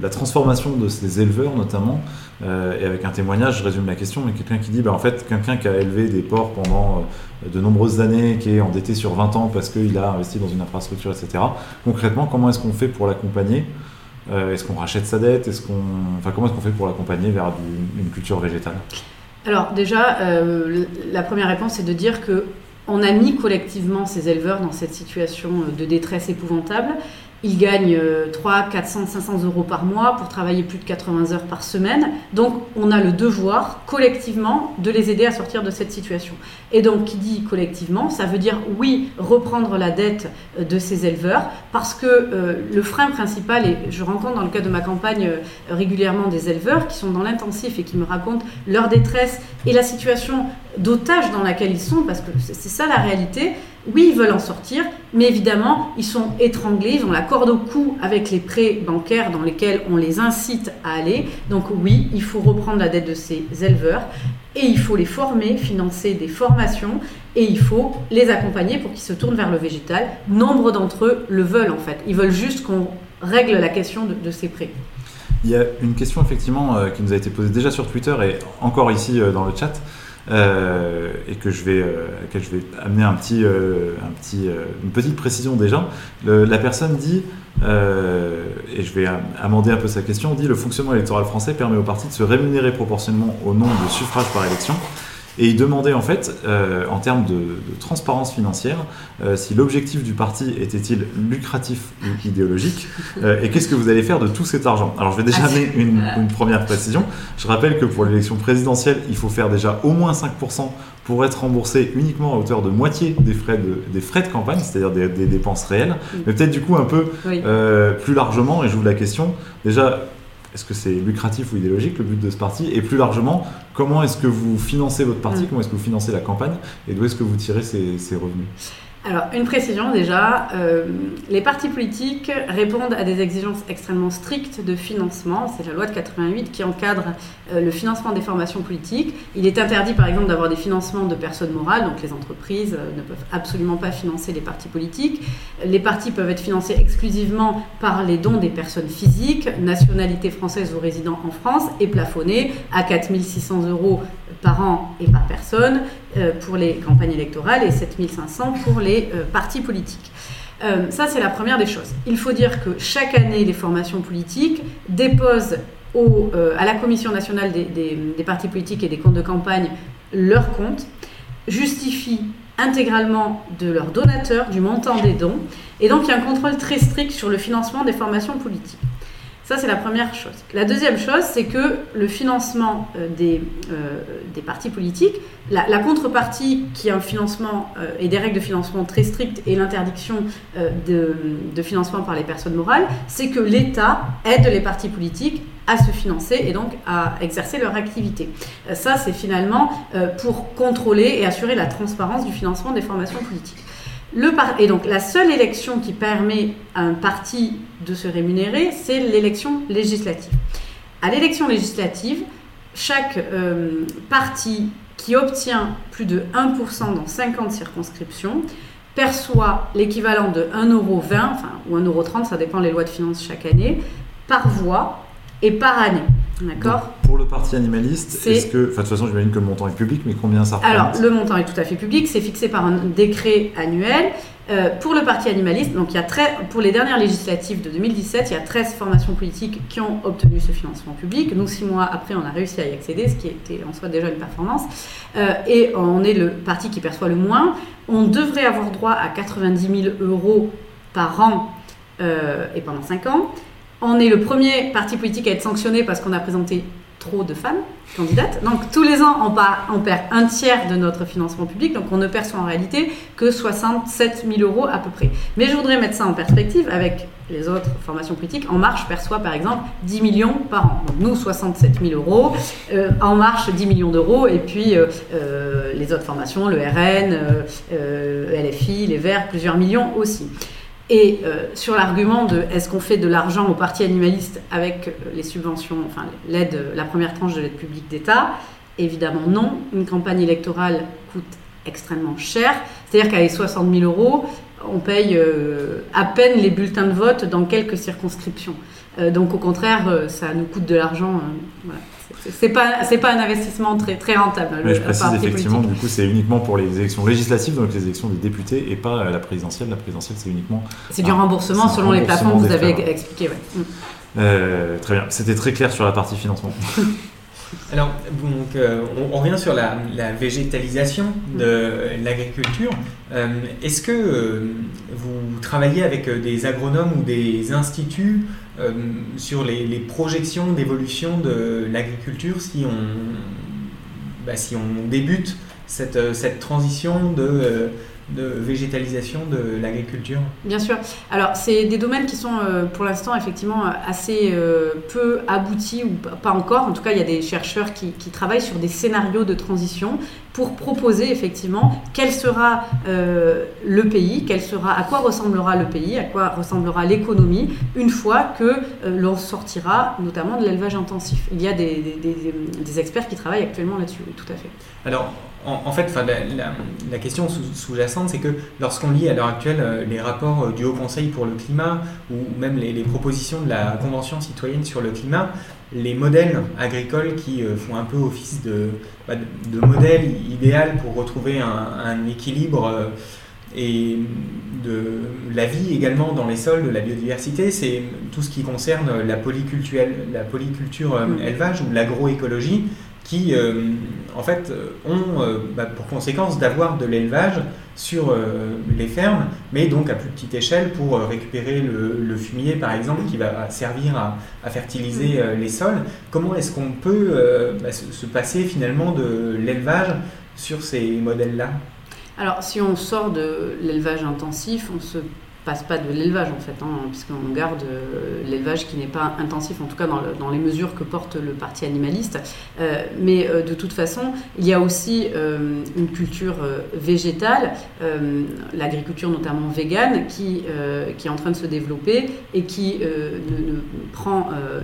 la transformation de ces éleveurs notamment, euh, et avec un témoignage, je résume la question, mais quelqu'un qui dit, bah, en fait, quelqu'un qui a élevé des porcs pendant de nombreuses années, qui est endetté sur 20 ans parce qu'il a investi dans une infrastructure, etc. Concrètement, comment est-ce qu'on fait pour l'accompagner? Est-ce qu'on rachète sa dette? Est-ce qu'on, enfin, comment est-ce qu'on fait pour l'accompagner vers une culture végétale? Alors déjà, la première réponse c'est de dire que on a mis collectivement ces éleveurs dans cette situation de détresse épouvantable ils gagnent 3, 400, 500 euros par mois pour travailler plus de 80 heures par semaine. Donc, on a le devoir, collectivement, de les aider à sortir de cette situation. Et donc, qui dit collectivement, ça veut dire, oui, reprendre la dette euh, de ces éleveurs, parce que euh, le frein principal, et je rencontre dans le cadre de ma campagne euh, régulièrement des éleveurs qui sont dans l'intensif et qui me racontent leur détresse et la situation d'otage dans laquelle ils sont, parce que c'est ça la réalité. Oui, ils veulent en sortir, mais évidemment, ils sont étranglés, ils ont la corde au cou avec les prêts bancaires dans lesquels on les incite à aller. Donc oui, il faut reprendre la dette de ces éleveurs et il faut les former, financer des formations et il faut les accompagner pour qu'ils se tournent vers le végétal. Nombre d'entre eux le veulent en fait. Ils veulent juste qu'on règle la question de, ces prêts. Il y a une question effectivement euh, qui nous a été posée déjà sur Twitter et encore ici euh, dans le chat. Euh, et que je vais, euh, je vais amener un petit, euh, un petit, une petite précision déjà. la personne dit, et je vais amender un peu sa question, dit le fonctionnement électoral français permet aux partis de se rémunérer proportionnellement au nombre de suffrages par élection. Et il demandait en fait, euh, en termes de, transparence financière, euh, si l'objectif du parti était-il lucratif ou idéologique, euh, et qu'est-ce que vous allez faire de tout cet argent. Alors je vais déjà amener une, première précision. Je rappelle que pour l'élection présidentielle, il faut faire déjà au moins 5% pour être remboursé uniquement à hauteur de moitié des frais de, des frais de campagne, c'est-à-dire des, dépenses réelles, mais peut-être du coup un peu plus largement, et vous la question, déjà est-ce que c'est lucratif ou idéologique le but de ce parti? Et plus largement, comment est-ce que vous financez votre parti? Mm. Comment est-ce que vous financez la campagne? Et d'où est-ce que vous tirez ces revenus? Alors, une précision déjà, euh, les partis politiques répondent à des exigences extrêmement strictes de financement. C'est la loi de 88 qui encadre euh, le financement des formations politiques. Il est interdit par exemple d'avoir des financements de personnes morales, donc les entreprises euh, ne peuvent absolument pas financer les partis politiques. Les partis peuvent être financés exclusivement par les dons des personnes physiques, nationalité française ou résidant en France, et plafonnés à 4600 euros par an et par personne pour les campagnes électorales et 7500 pour les euh, partis politiques. Euh, ça, c'est la première des choses. Il faut dire que chaque année, les formations politiques déposent au, à la Commission nationale des, des, partis politiques et des comptes de campagne leurs comptes, justifient intégralement de leurs donateurs, du montant des dons, et donc il y a un contrôle très strict sur le financement des formations politiques. Ça, c'est la première chose. La deuxième chose, c'est que le financement euh, des, euh, des partis politiques, la, contrepartie qui est un financement euh, et des règles de financement très strictes et l'interdiction de, de, financement par les personnes morales, c'est que l'État aide les partis politiques à se financer et donc à exercer leur activité. ça, c'est finalement pour contrôler et assurer la transparence du financement des formations politiques. Et donc la seule élection qui permet à un parti de se rémunérer, c'est l'élection législative. À l'élection législative, chaque euh, parti qui obtient plus de 1% dans 50 circonscriptions perçoit l'équivalent de 1,20€, enfin, ou 1,30€, ça dépend des lois de finances chaque année, par voix et par année. D'accord Pour le parti animaliste, est-ce que. Enfin, de toute façon, j'imagine que le montant est public, mais combien ça représente? Alors, le montant est tout à fait public, c'est fixé par un décret annuel. Euh, pour le parti animaliste, donc il y a très, pour les dernières législatives de 2017, il y a 13 formations politiques qui ont obtenu ce financement public. Nous, six mois après, on a réussi à y accéder, ce qui était en soi déjà une performance. Euh, et on est le parti qui perçoit le moins. On devrait avoir droit à 90 000 euros par an euh, et pendant 5 ans. On est le premier parti politique à être sanctionné parce qu'on a présenté trop de femmes candidates. Donc tous les ans, on, perd un tiers de notre financement public, donc on ne perçoit en réalité que 67 000 euros à peu près. Mais je voudrais mettre ça en perspective avec les autres formations politiques. En Marche perçoit par exemple 10 millions par an. Donc nous, 67 000 euros. Euh, en Marche, 10 millions d'euros. Et puis euh, euh, les autres formations, le RN, LFI, les Verts, plusieurs millions aussi. Et euh, sur l'argument de est-ce qu'on fait de l'argent au parti animaliste avec euh, les subventions, enfin l'aide, la première tranche de l'aide publique d'État, évidemment non. Une campagne électorale coûte extrêmement cher. C'est-à-dire qu'avec 60 000 euros, on paye euh, à peine les bulletins de vote dans quelques circonscriptions. donc au contraire, ça nous coûte de l'argent. Voilà c'est pas c'est pas un investissement très très rentable. Mais je précise effectivement, du coup, c'est uniquement pour les élections législatives, donc les élections des députés, et pas la présidentielle. La présidentielle, c'est uniquement. C'est du remboursement selon les plafonds que vous avez expliqué. Mm. Euh, très bien. C'était très clair sur la partie financement. Alors, donc, euh, on, revient sur la, végétalisation de l'agriculture. Euh, est-ce que vous travaillez avec des agronomes ou des instituts euh, sur les, projections d'évolution de l'agriculture si on, bah, si on débute cette, euh, cette transition de euh, de végétalisation de l'agriculture Bien sûr. Alors, c'est des domaines qui sont pour l'instant effectivement assez peu aboutis ou pas encore. En tout cas, il y a des chercheurs qui, travaillent sur des scénarios de transition pour proposer effectivement quel sera euh, le pays, quel sera, à quoi ressemblera le pays, à quoi ressemblera l'économie une fois que l'on sortira notamment de l'élevage intensif. Il y a des, experts qui travaillent actuellement là-dessus, tout à fait. Alors, en, fait, la, question sous-jacente, c'est que lorsqu'on lit à l'heure actuelle euh, les rapports euh, du Haut Conseil pour le climat ou même les, propositions de la Convention citoyenne sur le climat, les modèles agricoles qui euh, font un peu office de, bah, de modèle idéal pour retrouver un, équilibre et de la vie également dans les sols, de la biodiversité, c'est tout ce qui concerne la polyculture, la polyculture mmh. élevage ou l'agroécologie qui euh, en fait ont euh, bah, pour conséquence d'avoir de l'élevage sur euh, les fermes, mais donc à plus petite échelle pour récupérer le, fumier par exemple qui va servir à, fertiliser les sols. Comment est-ce qu'on peut bah, se passer finalement de l'élevage sur ces modèles-là? Alors, si on sort de l'élevage intensif, on se passe pas de l'élevage en fait, hein, puisqu'on garde euh, l'élevage qui n'est pas intensif, en tout cas dans, les mesures que porte le parti animaliste. Euh, mais euh, de toute façon, il y a aussi une culture végétale, l'agriculture notamment végane, qui, est en train de se développer et qui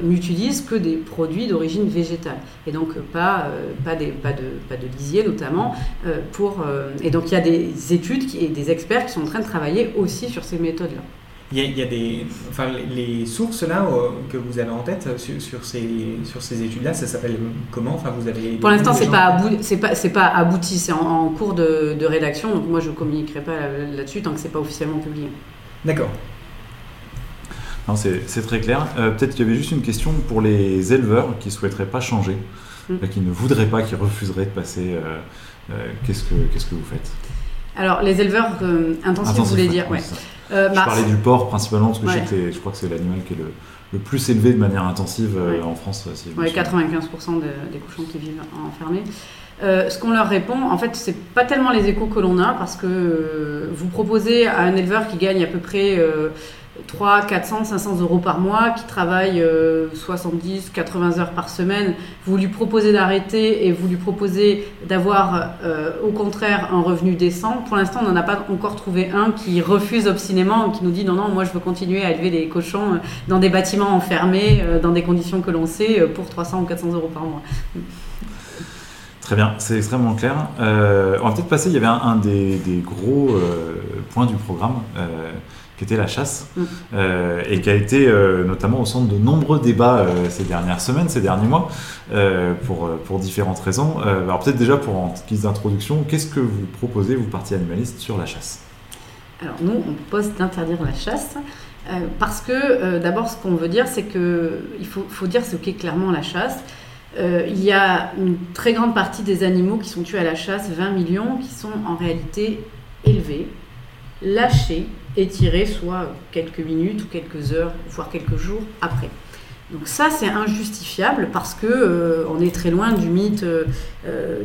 n'utilise que des produits d'origine végétale. Et donc pas, de, lisier notamment. et donc il y a des études et des experts qui sont en train de travailler aussi sur ces méthodes Il y, a, des, enfin, les sources là euh, que vous avez en tête euh, sur, ces, sur ces études-là, ça s'appelle comment? Enfin, vous avez. Pour l'instant, c'est pas, c'est pas, c'est pas abouti, c'est en, cours de, de, rédaction. Donc moi, je communiquerai pas là-dessus tant que c'est pas officiellement publié. D'accord. c'est très clair. Euh, peut-être qu'il y avait juste une question pour les éleveurs qui souhaiteraient pas changer, hmm. qui ne voudraient pas, qui refuseraient de passer. qu'est-ce que qu'est-ce que vous faites? Alors, les éleveurs intensifs, vous voulez dire ouais. Euh, je parlais du porc principalement parce que je, crois que c'est l'animal qui est le, plus élevé de manière intensive euh, en France. Si 95% des cochons qui vivent enfermés. Euh, ce qu'on leur répond, en fait, c'est pas tellement les échos que l'on a parce que vous proposez à un éleveur qui gagne à peu près 3, 400, 500 euros par mois, qui travaille 70, 80 heures par semaine, vous lui proposez d'arrêter et vous lui proposez d'avoir euh, au contraire un revenu décent. Pour l'instant, on n'en a pas encore trouvé un qui refuse obstinément, qui nous dit non, non, moi je veux continuer à élever des cochons euh, dans des bâtiments enfermés, euh, dans des conditions que l'on sait, pour 300 ou 400 euros par mois. Très bien, c'est extrêmement clair. Euh, on va peut-être passer, il y avait un, des, gros points du programme qui était la chasse mm. et qui a été notamment au centre de nombreux débats ces dernières semaines, ces derniers mois, pour, pour différentes raisons. alors peut-être déjà pour en guise d'introduction, qu'est-ce que vous proposez, vous parti animaliste, sur la chasse? Alors nous, on propose d'interdire la chasse. parce que d'abord, ce qu'on veut dire, c'est qu'il faut, faut dire ce qu'est clairement la chasse. Euh, il y a une très grande partie des animaux qui sont tués à la chasse, 20 millions, qui sont en réalité élevés, lâchés et tirés soit quelques minutes ou quelques heures, voire quelques jours après. Donc ça, c'est injustifiable parce que euh, on est très loin du mythe euh,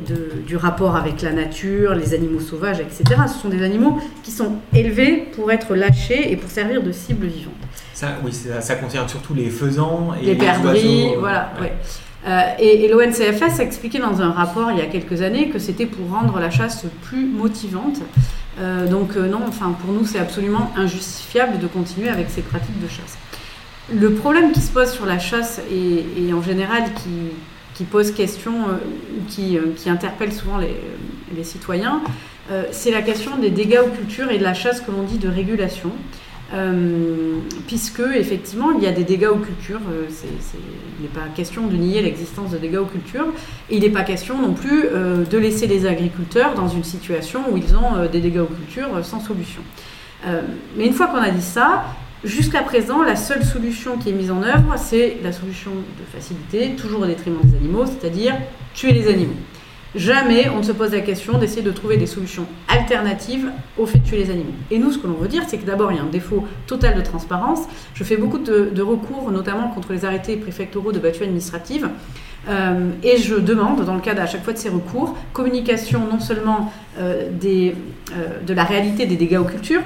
du rapport avec la nature, les animaux sauvages, etc. Ce sont des animaux qui sont élevés pour être lâchés et pour servir de cible vivante. Ça, oui, ça, concerne surtout les faisans et les, les voilà. Ouais. Euh, et, l'ONCFS a expliqué dans un rapport il y a quelques années que c'était pour rendre la chasse plus motivante. Euh, donc euh, non, enfin pour nous c'est absolument injustifiable de continuer avec ces pratiques de chasse. Le problème qui se pose sur la chasse et, en général qui, pose question, qui, qui, interpelle souvent les, les citoyens, c'est la question des dégâts aux cultures et de la chasse que l'on dit de régulation. Euh, puisque effectivement il y a des dégâts aux cultures. Euh, il n'est pas question de nier l'existence de dégâts aux cultures. Et il n'est pas question non plus euh, de laisser les agriculteurs dans une situation où ils ont des dégâts aux cultures sans solution. mais une fois qu'on a dit ça, jusqu'à présent, la seule solution qui est mise en œuvre, c'est la solution de facilité, toujours au détriment des animaux, c'est-à-dire tuer les animaux. Jamais on ne se pose la question d'essayer de trouver des solutions alternatives au fait de tuer les animaux. Et nous, ce que l'on veut dire, c'est que d'abord, il y a un défaut total de transparence. Je fais beaucoup de, recours, notamment contre les arrêtés préfectoraux de battue administrative. Euh, et je demande, dans le cadre à chaque fois de ces recours, communication non seulement euh, euh, de la réalité des dégâts aux cultures,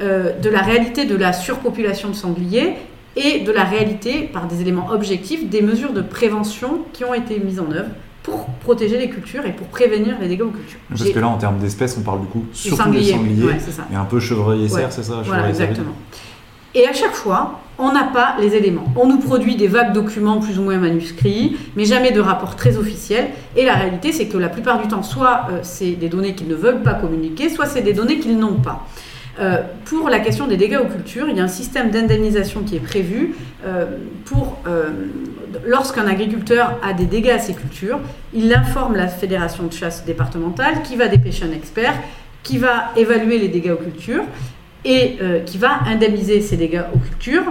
de la réalité de la surpopulation de sangliers et de la réalité, par des éléments objectifs, des mesures de prévention qui ont été mises en œuvre pour protéger les cultures et pour prévenir les dégâts aux cultures. Parce que là, en termes d'espèces, on parle du coup surtout des sangliers, et un peu chevreuil et cerf, c'est ça Voilà, exactement. Et à chaque fois, on n'a pas les éléments. On nous produit des vagues documents plus ou moins manuscrits, mais jamais de rapports très officiels. Et la réalité, c'est que la plupart du temps, soit euh, c'est des données qu'ils ne veulent pas communiquer, soit c'est des données qu'ils n'ont pas. Euh, pour la question des dégâts aux cultures, il y a un système d'indemnisation qui est prévu euh, pour euh, lorsqu'un agriculteur a des dégâts à ses cultures, il informe la fédération de chasse départementale qui va dépêcher un expert qui va évaluer les dégâts aux cultures et qui va indemniser ces dégâts aux cultures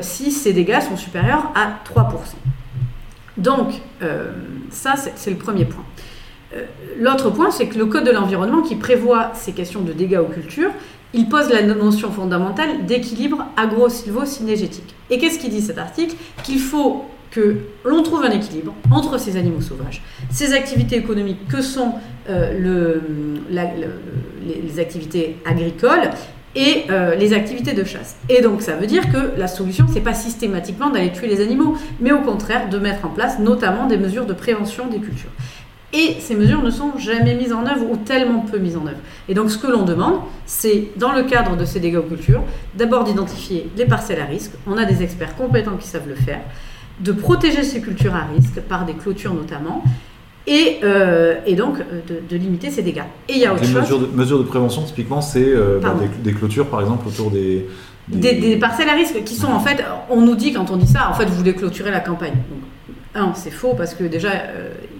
si ces dégâts sont supérieurs à 3%. Donc, ça, c'est le premier point. L'autre point, c'est que le Code de l'environnement qui prévoit ces questions de dégâts aux cultures il pose la notion fondamentale d'équilibre agro-silvo-synergétique. Et qu'est-ce qu'il dit cet article? Qu'il faut que l'on trouve un équilibre entre ces animaux sauvages, ces activités économiques que sont euh, les, activités agricoles et euh, les activités de chasse. Et donc ça veut dire que la solution, c'est pas systématiquement d'aller tuer les animaux, mais au contraire de mettre en place notamment des mesures de prévention des cultures. Et ces mesures ne sont jamais mises en œuvre ou tellement peu mises en œuvre. Et donc ce que l'on demande, c'est dans le cadre de ces dégâts aux cultures, d'abord d'identifier les parcelles à risque, on a des experts compétents qui savent le faire, de protéger ces cultures à risque par des clôtures notamment, et, euh, et, donc euh, de, limiter ces dégâts. Et il y a autre chose. Mesures de, mesures de prévention, typiquement, c'est euh, bah, des, clôtures, par exemple, autour des des... parcelles à risque qui sont en fait, on nous dit quand on dit ça, en fait, vous voulez clôturer la campagne. un, c'est faux parce que déjà,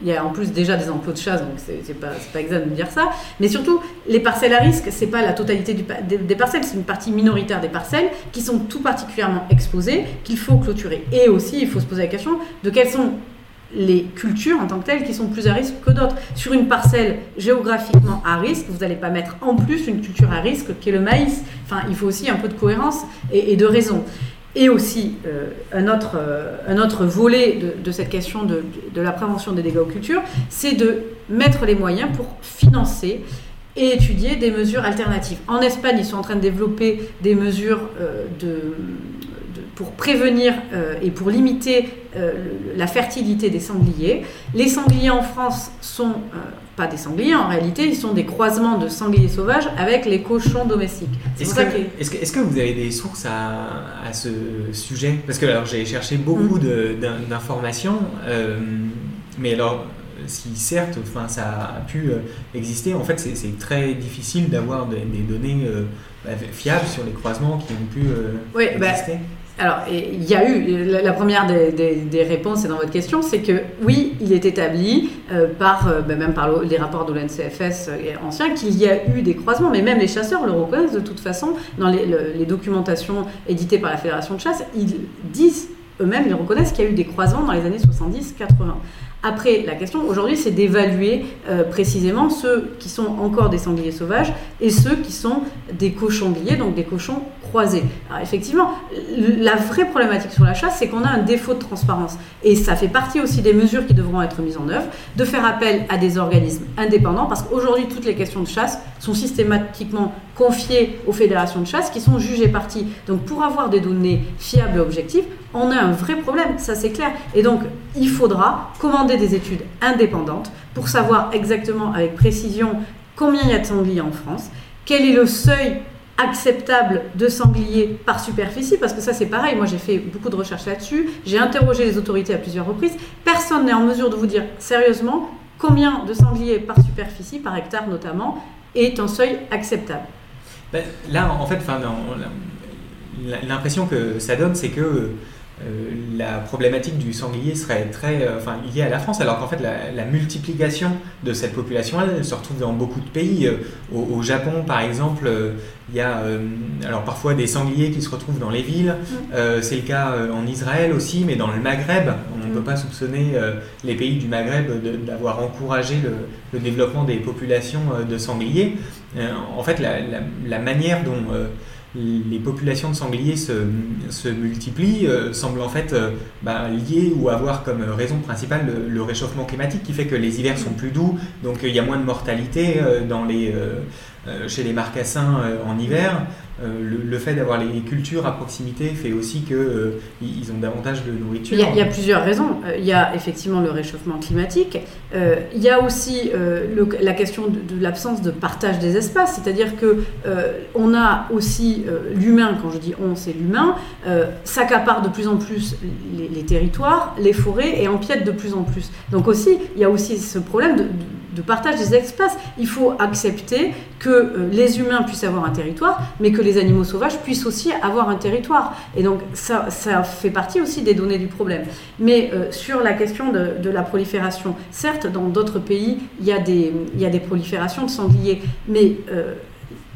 il y a en plus déjà des enclos de chasse, donc c'est pas, pas exact de dire ça. Mais surtout, les parcelles à risque, c'est pas la totalité des, parcelles, c'est une partie minoritaire des parcelles qui sont tout particulièrement exposées, qu'il faut clôturer. Et aussi, il faut se poser la question de quelles sont les cultures en tant que telles qui sont plus à risque que d'autres. Sur une parcelle géographiquement à risque, vous n'allez pas mettre en plus une culture à risque qui est le maïs. Enfin, il faut aussi un peu de cohérence et, et de raison. Et aussi, euh, un, autre, euh, un autre volet de, cette question de, de, la prévention des dégâts aux cultures, c'est de mettre les moyens pour financer et étudier des mesures alternatives. En Espagne, ils sont en train de développer des mesures euh, de, pour prévenir et pour limiter la fertilité des sangliers. Les sangliers en France sont pas des sangliers en réalité, ils sont des croisements de sangliers sauvages avec les cochons domestiques. Est-ce que, vous avez des sources à, ce sujet? Parce que alors j'ai cherché beaucoup d'informations, euh, mais alors si certes, enfin, ça a pu exister, en fait, c'est très difficile d'avoir des, données bah, fiables sur les croisements qui ont pu oui, bah, exister. Alors, il y a eu, la, première des, réponses, dans votre question, c'est que oui, il est établi par, bah, même par les rapports de l'NCFS anciens, qu'il y a eu des croisements, mais même les chasseurs le reconnaissent de toute façon, dans les, les documentations éditées par la Fédération de chasse, ils disent eux-mêmes, ils reconnaissent qu'il y a eu des croisements dans les années 70-80. Après, la question aujourd'hui, c'est d'évaluer euh, précisément ceux qui sont encore des sangliers sauvages et ceux qui sont des cochons donc des cochons Alors effectivement, la vraie problématique sur la chasse, c'est qu'on a un défaut de transparence. Et ça fait partie aussi des mesures qui devront être mises en œuvre, de faire appel à des organismes indépendants, parce qu'aujourd'hui, toutes les questions de chasse sont systématiquement confiées aux fédérations de chasse qui sont jugées parties. Donc pour avoir des données fiables et objectives, on a un vrai problème, ça c'est clair. Et donc, il faudra commander des études indépendantes pour savoir exactement avec précision combien il y a de sangliers en France, quel est le seuil acceptable de sangliers par superficie, parce que ça c'est pareil, moi j'ai fait beaucoup de recherches là-dessus, j'ai interrogé les autorités à plusieurs reprises, personne n'est en mesure de vous dire sérieusement combien de sangliers par superficie, par hectare notamment, est un seuil acceptable. Ben, là en fait, l'impression que ça donne, c'est que la problématique du sanglier serait très euh, enfin, liée à la France, alors qu'en fait la, multiplication de cette population elle, se retrouve dans beaucoup de pays. Euh, au, Japon, par exemple, il y a alors parfois des sangliers qui se retrouvent dans les villes. Mm. c'est le cas en Israël aussi, mais dans le Maghreb, on ne peut mm. pas soupçonner les pays du Maghreb d'avoir encouragé le, développement des populations de sangliers. en fait, la, la manière dont les populations de sangliers se, multiplient euh, semblent en fait euh, bah, liées ou avoir comme raison principale le, réchauffement climatique qui fait que les hivers sont plus doux, donc il y a moins de mortalité euh, chez les marcassins en hiver. Euh, le, fait d'avoir les cultures à proximité fait aussi qu'ils euh, ont davantage de nourriture. Il y, a, plusieurs raisons. Euh, il y a effectivement le réchauffement climatique. il y a aussi la question de, l'absence de partage des espaces, c'est-à-dire que on a aussi l'humain, quand je dis on, c'est l'humain, s'accapare de plus en plus les, territoires, les forêts et empiète de plus en plus. Donc aussi, il y a aussi ce problème de partage des espaces. Il faut accepter que euh, les humains puissent avoir un territoire, mais que les animaux sauvages puissent aussi avoir un territoire. Et donc ça, ça fait partie aussi des données du problème. Mais euh, sur la question de, la prolifération, certes, dans d'autres pays, il y, a des, il y a des proliférations de sangliers, mais euh,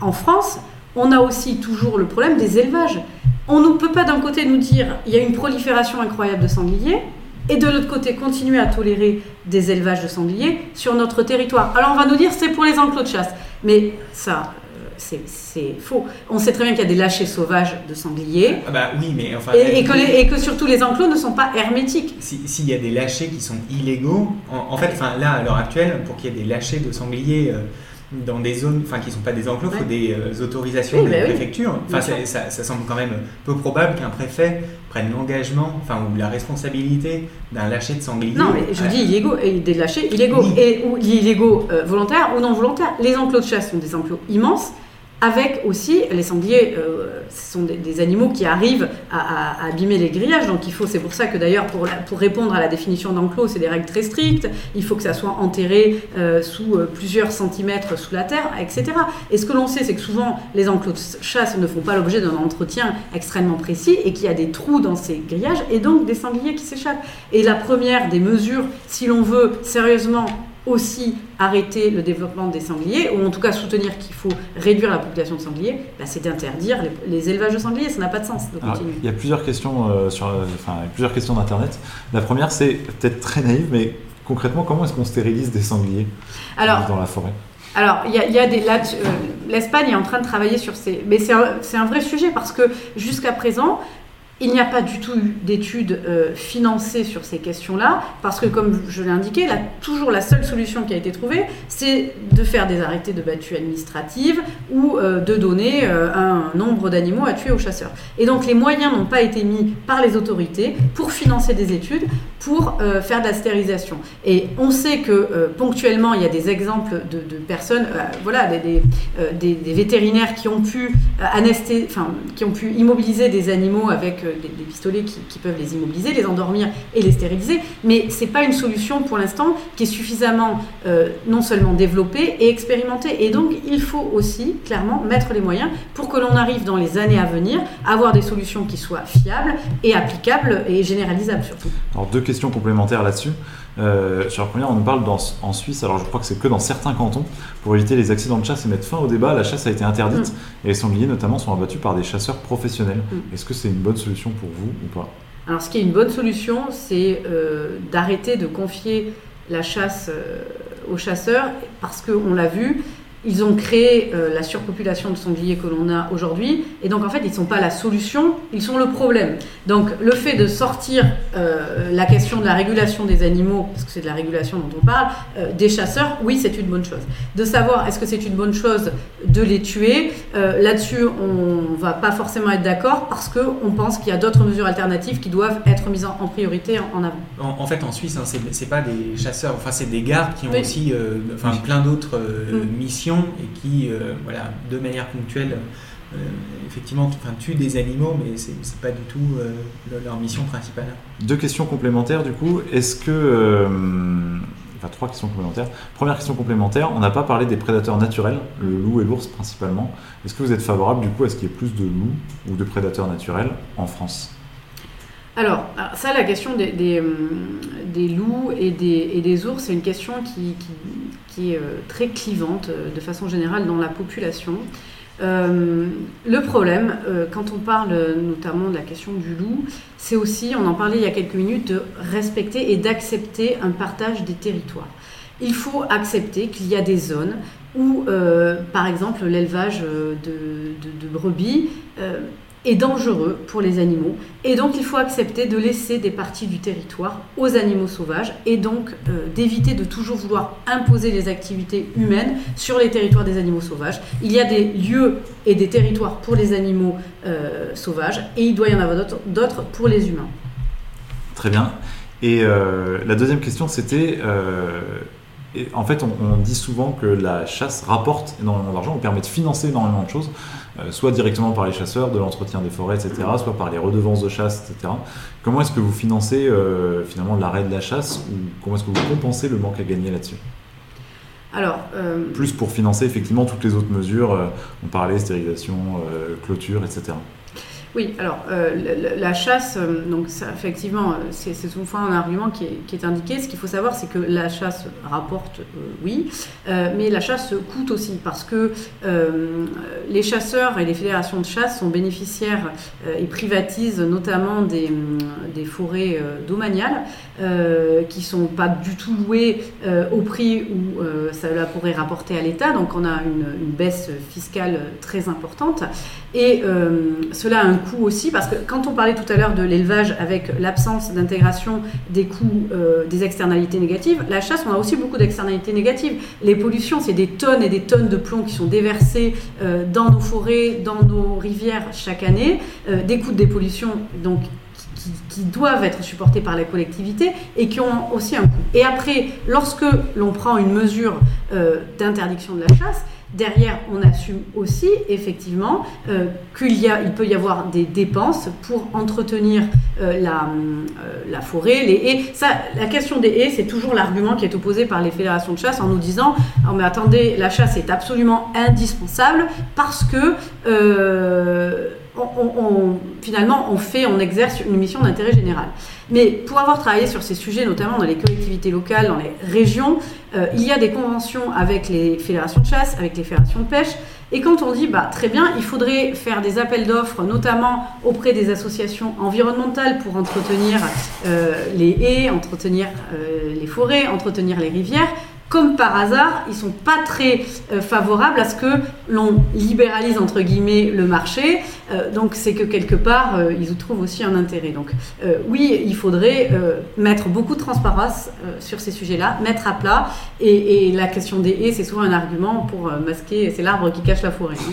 en France, on a aussi toujours le problème des élevages. On ne peut pas d'un côté nous dire il y a une prolifération incroyable de sangliers, et de l'autre côté continuer à tolérer des élevages de sangliers sur notre territoire. Alors on va nous dire c'est pour les enclos de chasse, mais ça euh, c'est faux. On sait très bien qu'il y a des lâchers sauvages de sangliers. Ah bah oui, mais enfin. Et, que, et, que, surtout les enclos ne sont pas hermétiques. S'il y a des lâchers qui sont illégaux, en, fait, enfin là à l'heure actuelle, pour qu'il y ait des lâchers de sangliers. Euh, dans des zones enfin, qui ne sont pas des enclos, il faut des euh, autorisations des bah préfectures. Enfin, ça, ça, semble quand même peu probable qu'un préfet prenne l'engagement enfin, ou la responsabilité d'un lâcher de sanglier. Non, mais je dis illégaux, et des lâchers illégaux, et, ou illégaux euh, volontaires ou non volontaires. Les enclos de chasse sont des enclos immenses avec aussi les sangliers, euh, ce sont des, animaux qui arrivent à, abîmer les grillages, donc il faut, c'est pour ça que d'ailleurs pour, répondre à la définition d'enclos, c'est des règles très strictes, il faut que ça soit enterré euh, sous euh, plusieurs centimètres sous la terre, etc. Et ce que l'on sait, c'est que souvent les enclos de chasse ne font pas l'objet d'un entretien extrêmement précis et qu'il y a des trous dans ces grillages et donc des sangliers qui s'échappent. Et la première des mesures, si l'on veut sérieusement aussi arrêter le développement des sangliers, ou en tout cas soutenir qu'il faut réduire la population de sangliers, bah, c'est d'interdire les, élevages de sangliers. Ça n'a pas de sens de continuer. il y a plusieurs questions euh, sur, enfin, plusieurs questions d'internet. La première, c'est peut-être très naïve, mais concrètement, comment est-ce qu'on stérilise des sangliers dans la forêt? alors, il y, a des. Euh, L'Espagne est en train de travailler sur ces. Mais c'est un, un, vrai sujet parce que jusqu'à présent, il n'y a pas du tout d'études euh, financées sur ces questions-là, parce que comme je l'ai indiqué, toujours la seule solution qui a été trouvée, c'est de faire des arrêtés de battue administrative ou euh, de donner euh, un nombre d'animaux à tuer aux chasseurs. Et donc les moyens n'ont pas été mis par les autorités pour financer des études, pour faire de la stérilisation. Et on sait que ponctuellement, il y a des exemples de, personnes, voilà, des, des, vétérinaires qui ont pu qui ont pu immobiliser des animaux avec des, pistolets qui, peuvent les immobiliser, les endormir et les stériliser. Mais ce n'est pas une solution pour l'instant qui est suffisamment non seulement développée et expérimentée. Et donc, il faut aussi clairement mettre les moyens pour que l'on arrive dans les années à venir à avoir des solutions qui soient fiables et applicables et généralisables surtout. Alors, deux questions complémentaires là-dessus. Euh, sur la première, on nous parle en Suisse, alors je crois que c'est que dans certains cantons, pour éviter les accidents de chasse et mettre fin au débat, la chasse a été interdite mm. et les sangliers notamment sont abattus par des chasseurs professionnels. Mm. Est-ce que c'est une bonne solution pour vous ou pas? Alors ce qui est une bonne solution, c'est euh, d'arrêter de confier la chasse euh, aux chasseurs parce qu'on l'a vu, ils ont créé euh, la surpopulation de sangliers que l'on a aujourd'hui. Et donc, en fait, ils ne sont pas la solution, ils sont le problème. Donc, le fait de sortir euh, la question de la régulation des animaux, parce que c'est de la régulation dont on parle, euh, des chasseurs, oui, c'est une bonne chose. De savoir est-ce que c'est une bonne chose de les tuer, là-dessus, on ne va pas forcément être d'accord parce qu'on pense qu'il y a d'autres mesures alternatives qui doivent être mises en, priorité en, avant. En, fait, en Suisse, hein, ce n'est pas des chasseurs, enfin, c'est des gardes qui ont aussi enfin, plein d'autres mm. missions et qui, euh, voilà, de manière ponctuelle, euh, effectivement, tuent des animaux, mais c'est n'est pas du tout euh, leur mission principale. Deux questions complémentaires, du coup. Est-ce que. enfin, trois questions complémentaires. Première question complémentaire, on n'a pas parlé des prédateurs naturels, le loup et l'ours principalement. Est-ce que vous êtes favorable, du coup, à ce qu'il y ait plus de loups ou de prédateurs naturels en France? Alors, ça, la question des, des, loups et des, ours, c'est une question qui, est euh, très clivante euh, de façon générale dans la population. Euh, le problème, quand on parle notamment de la question du loup, c'est aussi, on en parlait il y a quelques minutes, de respecter et d'accepter un partage des territoires. Il faut accepter qu'il y a des zones où, par exemple, l'élevage de, brebis dangereux pour les animaux. Et donc il faut accepter de laisser des parties du territoire aux animaux sauvages et donc euh, d'éviter de toujours vouloir imposer les activités humaines sur les territoires des animaux sauvages. Il y a des lieux et des territoires pour les animaux euh, sauvages et il doit y en avoir d'autres pour les humains. Très bien. Et euh, la deuxième question, c'était en fait, on, dit souvent que la chasse rapporte énormément d'argent, ou permet de financer énormément de choses, soit directement par les chasseurs, de l'entretien des forêts, etc., soit par les redevances de chasse, etc. Comment est-ce que vous financez euh, finalement l'arrêt de la chasse, ou comment est-ce que vous compensez le manque à gagner là-dessus? Alors, euh, Plus pour financer effectivement toutes les autres mesures, on parlait stérilisation, clôture, etc. Oui, alors euh, la, chasse, euh, donc ça, effectivement, euh, c'est souvent un argument qui est, indiqué. Ce qu'il faut savoir, c'est que la chasse rapporte, oui, mais la chasse coûte aussi parce que les chasseurs et les fédérations de chasse sont bénéficiaires et privatisent notamment des, forêts domaniales qui sont pas du tout louées au prix où ça pourrait rapporter à l'État. Donc on a une, baisse fiscale très importante et cela a un coût aussi, parce que quand on parlait tout à l'heure de l'élevage avec l'absence d'intégration des coûts, euh, des externalités négatives, la chasse, on a aussi beaucoup d'externalités négatives. Les pollutions, c'est des tonnes et des tonnes de plomb qui sont déversés euh, dans nos forêts, dans nos rivières chaque année, euh, des coûts de dépollution, qui, doivent être supportés par la collectivité et qui ont aussi un coût. Et après, lorsque l'on prend une mesure d'interdiction de la chasse, Derrière, on assume aussi effectivement euh, qu'il y a, il peut y avoir des dépenses pour entretenir euh, la, euh, la, forêt, les haies. La question des haies, c'est toujours l'argument qui est opposé par les fédérations de chasse en nous disant oh, mais attendez, la chasse est absolument indispensable parce que finalement, on fait, on exerce une mission d'intérêt général. Mais pour avoir travaillé sur ces sujets, notamment dans les collectivités locales, dans les régions, euh, il y a des conventions avec les fédérations de chasse, avec les fédérations de pêche. Et quand on dit, bah, très bien, il faudrait faire des appels d'offres, notamment auprès des associations environnementales pour entretenir euh, les haies, entretenir euh, les forêts, entretenir les rivières, comme par hasard, ils sont pas très euh, favorables à ce que l'on libéralise entre guillemets le marché. Euh, donc c'est que quelque part, euh, ils y trouvent aussi un intérêt. Donc oui, il faudrait mettre beaucoup de transparence sur ces sujets-là, mettre à plat. Et, la question des haies, c'est souvent un argument pour masquer. C'est l'arbre qui cache la forêt. Hein.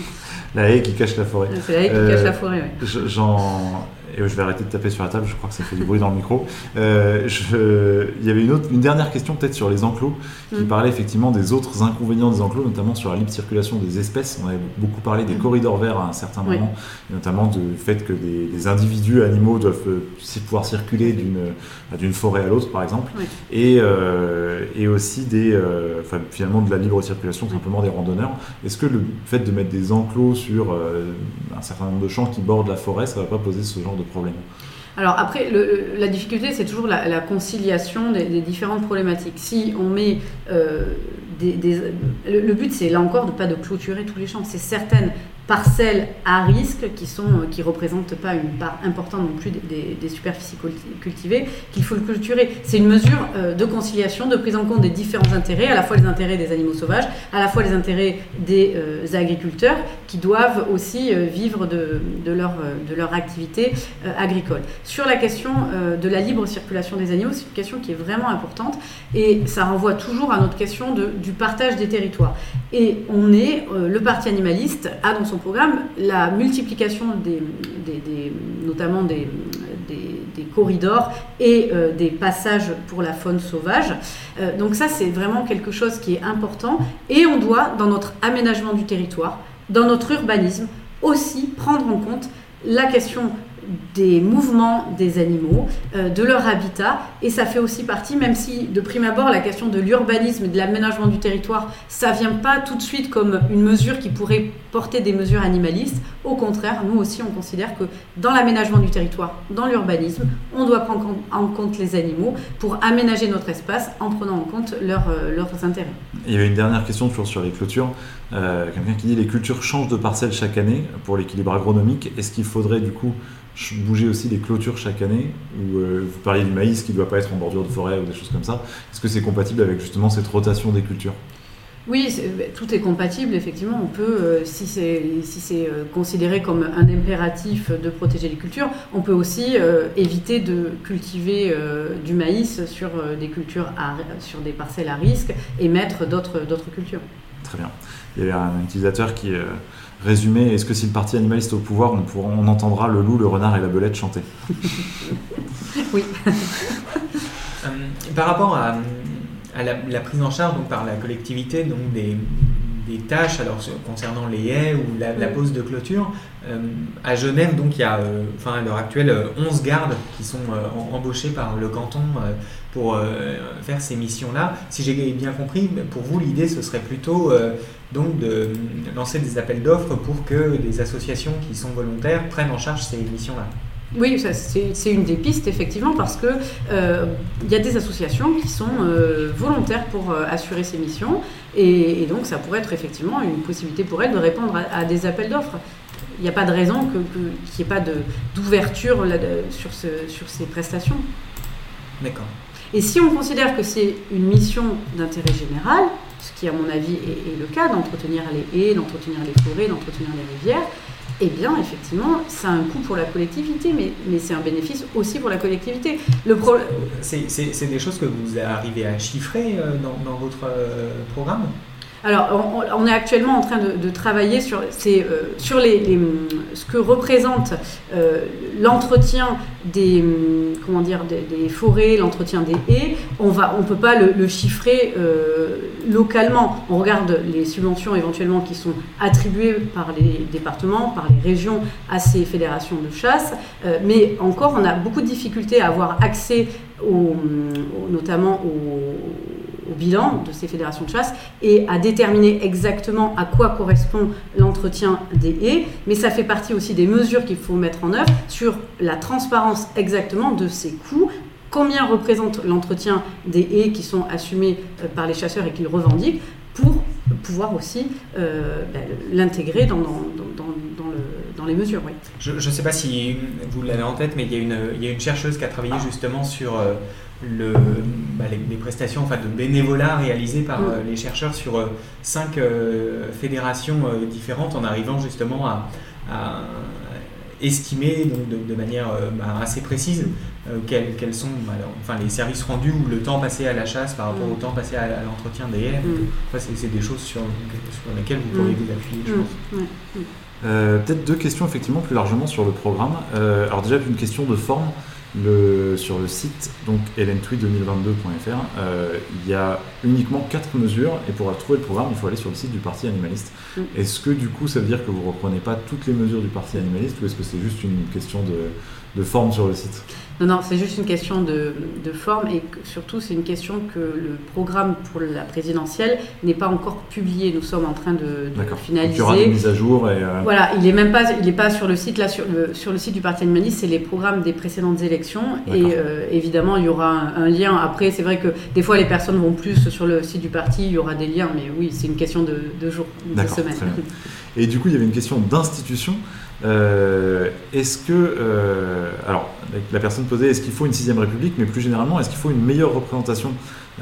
La haie qui cache la forêt. C'est la haie qui cache la forêt. J'en et je vais arrêter de taper sur la table, je crois que ça fait du bruit dans le micro. Euh, je, il y avait une, autre, une dernière question peut-être sur les enclos, qui mm. parlait effectivement des autres inconvénients des enclos, notamment sur la libre circulation des espèces. On avait beaucoup parlé des mm. corridors verts à un certain moment, notamment du fait que des, individus animaux doivent euh, pouvoir circuler d'une d'une forêt à l'autre, par exemple, et, euh, et aussi des, enfin, finalement de la libre circulation simplement des randonneurs. Est-ce que le fait de mettre des enclos sur un certain nombre de champs qui bordent la forêt, ça ne va pas poser ce genre de alors après, la difficulté, c'est toujours la, conciliation des, différentes problématiques. Si on met euh, des, le, but, c'est là encore de pas de clôturer tous les champs. C'est certaines parcelles à risque qui sont euh, qui représentent pas une part importante non plus des, des, superficies cultivées qu'il faut le clôturer. C'est une mesure euh, de conciliation, de prise en compte des différents intérêts, à la fois les intérêts des animaux sauvages, à la fois les intérêts des euh, agriculteurs qui doivent aussi vivre de, de, leur, de leur activité agricole. Sur la question de la libre circulation des animaux, c'est une question qui est vraiment importante et ça renvoie toujours à notre question de, du partage des territoires. Et on est, le parti animaliste a dans son programme la multiplication des, notamment des, corridors et euh, des passages pour la faune sauvage. Euh, donc ça, c'est vraiment quelque chose qui est important. Et on doit, dans notre aménagement du territoire, dans notre urbanisme, aussi prendre en compte la question des mouvements des animaux, euh, de leur habitat, et ça fait aussi partie, même si de prime abord la question de l'urbanisme et de l'aménagement du territoire, ça vient pas tout de suite comme une mesure qui pourrait porter des mesures animalistes. Au contraire, nous aussi, on considère que dans l'aménagement du territoire, dans l'urbanisme, on doit prendre en compte les animaux pour aménager notre espace en prenant en compte euh, leurs intérêts. Il y avait une dernière question toujours sur les clôtures. Euh, quelqu'un qui dit les cultures changent de parcelles chaque année pour l'équilibre agronomique. Est-ce qu'il faudrait du coup bouger aussi les clôtures chaque année ou euh, vous parliez du maïs qui ne doit pas être en bordure de forêt ou des choses comme ça. Est-ce que c'est compatible avec justement cette rotation des cultures? Oui, tout est compatible, effectivement. On peut, euh, si c'est si euh, considéré comme un impératif de protéger les cultures, on peut aussi éviter de cultiver du maïs sur des cultures sur des parcelles à risque et mettre d'autres cultures. Très bien. Il y a un utilisateur qui résumé, est-ce que si le parti animaliste au pouvoir, on, on entendra le loup, le renard et la belette chanter? Oui. Euh, par rapport à, la, prise en charge donc, par la collectivité donc des, tâches alors, concernant les haies ou la, pose de clôture, euh, à Genève, donc, il y a euh, enfin, à l'heure actuelle 11 gardes qui sont embauchés par le canton pour faire ces missions-là. Si j'ai bien compris, pour vous, l'idée, ce serait plutôt donc de lancer des appels d'offres pour que les associations qui sont volontaires prennent en charge ces missions-là. Oui, c'est une des pistes, effectivement, parce qu'il euh, y a des associations qui sont euh, volontaires pour euh, assurer ces missions, et, donc ça pourrait être effectivement une possibilité pour elles de répondre à, des appels d'offres. Il n'y a pas de raison qu'il n'y ait pas d'ouverture sur, ce, sur ces prestations. D'accord. Et si on considère que c'est une mission d'intérêt général, ce qui à mon avis est, le cas, d'entretenir les haies, d'entretenir les forêts, d'entretenir les rivières, eh bien, effectivement, ça a un coût pour la collectivité, mais, c'est un bénéfice aussi pour la collectivité. Le C'est des choses que vous arrivez à chiffrer euh, dans, dans votre euh, programme? Alors, on, est actuellement en train de, travailler sur, euh, sur les, ce que représente euh, l'entretien des, comment dire, des, forêts, l'entretien des haies. On ne peut pas le, chiffrer euh, localement. On regarde les subventions éventuellement qui sont attribuées par les départements, par les régions à ces fédérations de chasse. mais encore, on a beaucoup de difficultés à avoir accès notamment au, bilan de ces fédérations de chasse et à déterminer exactement à quoi correspond l'entretien des haies, mais ça fait partie aussi des mesures qu'il faut mettre en œuvre sur la transparence exactement de ces coûts, combien représente l'entretien des haies qui sont assumés euh, par les chasseurs et qu'ils revendiquent pour pouvoir aussi euh, ben, l'intégrer dans, dans, les mesures. Oui. Je ne sais pas si vous l'avez en tête, mais il y, a une, il y, a une, chercheuse qui a travaillé justement sur euh, le, bah, les, prestations enfin, de bénévolat réalisées par mm. euh, les chercheurs sur cinq fédérations différentes en arrivant justement à, estimer donc, de, manière bah, assez précise quels, sont enfin, les services rendus ou le temps passé à la chasse par rapport au temps passé à, l'entretien des haies. c'est des choses sur, sur lesquelles vous pourriez vous appuyer, je pense. Peut-être deux questions effectivement plus largement sur le programme. alors déjà une question de forme le, sur le site donc lntweet2022.fr, euh, il y a uniquement quatre mesures et pour trouver le programme, il faut aller sur le site du Parti animaliste. Mm. Est-ce que du coup, ça veut dire que vous ne reprenez pas toutes les mesures du Parti animaliste ou est-ce que c'est juste une question de, de forme sur le site? Non, non, c'est juste une question de, forme et surtout c'est une question que le programme pour la présidentielle n'est pas encore publié. Nous sommes en train de, finaliser. il y aura des mises à jour. Et euh, Voilà, il n'est même pas, il est pas sur le site là, sur le, sur le site du Parti animaliste, c'est les programmes des précédentes élections et euh, évidemment il y aura un, lien. Après, c'est vrai que des fois les personnes vont plus sur le site du parti, il y aura des liens, mais oui, c'est une question de, de jours, de semaines. Et du coup, il y avait une question d'institution. Euh, est-ce que, euh, alors, la personne posait, est-ce qu'il faut une sixième république, mais plus généralement, est-ce qu'il faut une meilleure représentation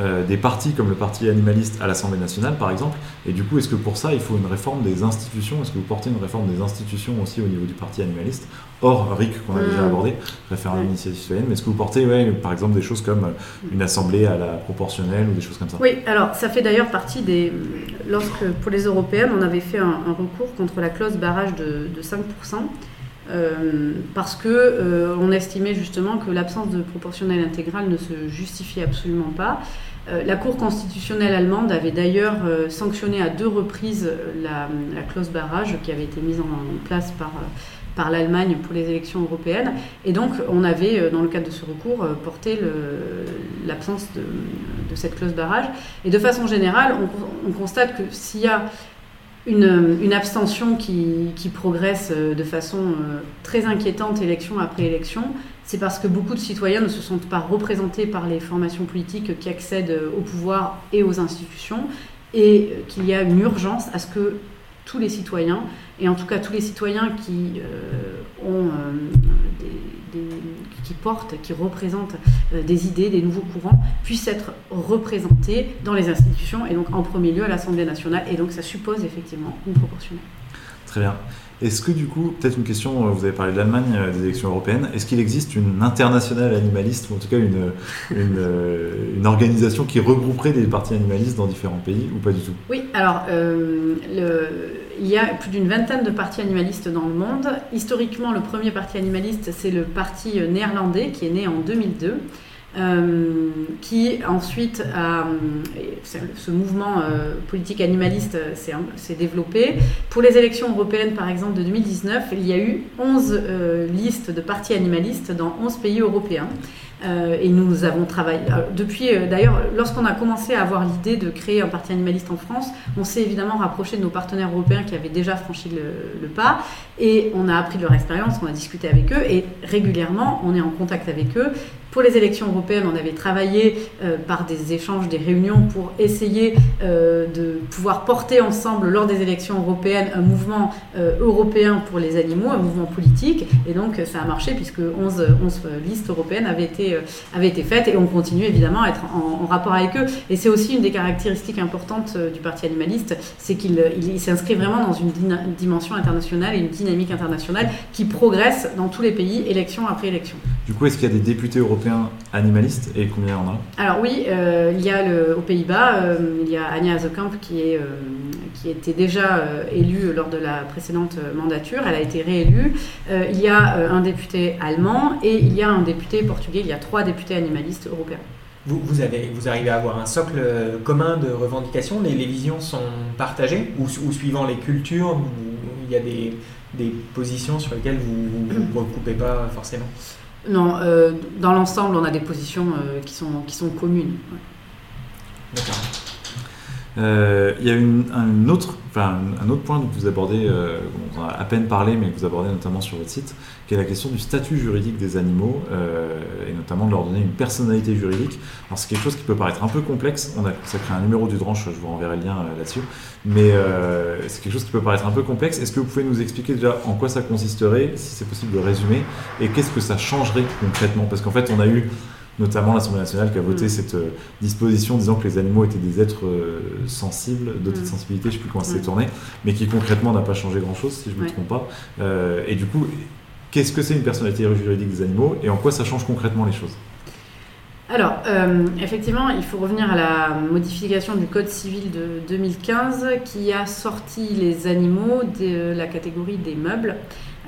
euh, des partis comme le parti animaliste à l'Assemblée nationale, par exemple Et du coup, est-ce que pour ça, il faut une réforme des institutions? Est-ce que vous portez une réforme des institutions aussi au niveau du parti animaliste? Hors RIC qu'on a déjà mmh. abordé, référendum d'initiative citoyenne, mais est-ce que vous portez, par exemple, des choses comme une assemblée à la proportionnelle ou des choses comme ça? Oui, alors ça fait d'ailleurs partie des. Lorsque, pour les européennes, on avait fait un, recours contre la clause barrage de, de 5%. Euh, parce que euh, on estimait justement que l'absence de proportionnelle intégrale ne se justifiait absolument pas. Euh, la Cour constitutionnelle allemande avait d'ailleurs sanctionné à deux reprises la, clause barrage qui avait été mise en place par, par l'Allemagne pour les élections européennes. Et donc on avait, dans le cadre de ce recours, porté l'absence de, cette clause barrage. Et de façon générale, on constate que s'il y a une, abstention qui, progresse euh, de façon euh, très inquiétante élection après élection, c'est parce que beaucoup de citoyens ne se sentent pas représentés par les formations politiques qui accèdent euh, au pouvoir et aux institutions, et qu'il y a une urgence à ce que tous les citoyens, et en tout cas tous les citoyens qui ont des, qui portent, qui représentent des idées, des nouveaux courants, puissent être représentés dans les institutions et donc en premier lieu à l'Assemblée nationale. Et donc ça suppose effectivement une proportionnelle. Très bien. Est-ce que du coup, peut-être une question, euh, vous avez parlé de l'Allemagne, euh, des élections européennes, est-ce qu'il existe une internationale animaliste, ou en tout cas une, euh, organisation qui regrouperait des partis animalistes dans différents pays, ou pas du tout? Oui, alors il y a plus d'une vingtaine de partis animalistes dans le monde. Historiquement, le premier parti animaliste, c'est le parti néerlandais qui est né en 2002. Euh, qui ensuite a, ce mouvement euh, politique animaliste euh, s'est développé. Pour les élections européennes, par exemple, de 2019, il y a eu 11 listes de partis animalistes dans 11 pays européens. et nous avons travaillé. Depuis, d'ailleurs, lorsqu'on a commencé à avoir l'idée de créer un parti animaliste en France, on s'est évidemment rapproché de nos partenaires européens qui avaient déjà franchi le, pas. Et on a appris de leur expérience, on a discuté avec eux. Et régulièrement, on est en contact avec eux. Pour les élections européennes, on avait travaillé euh, par des échanges, des réunions pour essayer euh, de pouvoir porter ensemble lors des élections européennes un mouvement euh, européen pour les animaux, un mouvement politique. Et donc ça a marché puisque 11, 11 listes européennes avaient été faites et on continue évidemment à être en, rapport avec eux. Et c'est aussi une des caractéristiques importantes du Parti animaliste, c'est qu'il s'inscrit vraiment dans une dimension internationale et une dynamique internationale qui progresse dans tous les pays, élection après élection. Du coup, est-ce qu'il y a des députés européens animaliste et combien il y en a? Alors oui, euh, il y a le, aux Pays-Bas, euh, il y a Anja Hazekamp qui, est, euh, qui était déjà élue lors de la précédente mandature, elle a été réélue. il y a un député allemand et il y a un député portugais, il y a trois députés animalistes européens. Vous, vous, avez, vous arrivez à avoir un socle commun de revendications? Les, les visions sont partagées? Ou, suivant les cultures, il y a des, des positions sur lesquelles vous ne vous recoupez pas forcément non, euh, dans l'ensemble, on a des positions euh, qui, sont, qui sont communes. D'accord. Euh, il y a une, un, autre, enfin, un autre point que vous abordez, euh, on a à peine parlé, mais que vous abordez notamment sur votre site, qui est la question du statut juridique des animaux, euh, et notamment de leur donner une personnalité juridique. Alors c'est quelque chose qui peut paraître un peu complexe, on a consacré un numéro du Dranche, je vous renverrai le lien là-dessus, mais c'est quelque chose qui peut paraître un peu complexe. Est-ce que vous pouvez nous expliquer déjà en quoi ça consisterait, si c'est possible de résumer, et qu'est-ce que ça changerait concrètement? Parce qu'en fait, on a eu notamment l'Assemblée nationale qui a voté mm. cette euh, disposition disant que les animaux étaient des êtres euh, sensibles, dotés de mm. sensibilité, je ne sais plus comment ça s'est mm. tourné, mais qui concrètement n'a pas changé grand-chose, si je ne me trompe pas. Euh, et du coup, Qu'est-ce que c'est une personnalité juridique des animaux et en quoi ça change concrètement les choses? Alors, euh, effectivement, il faut revenir à la modification du Code civil de 2015 qui a sorti les animaux de la catégorie des meubles.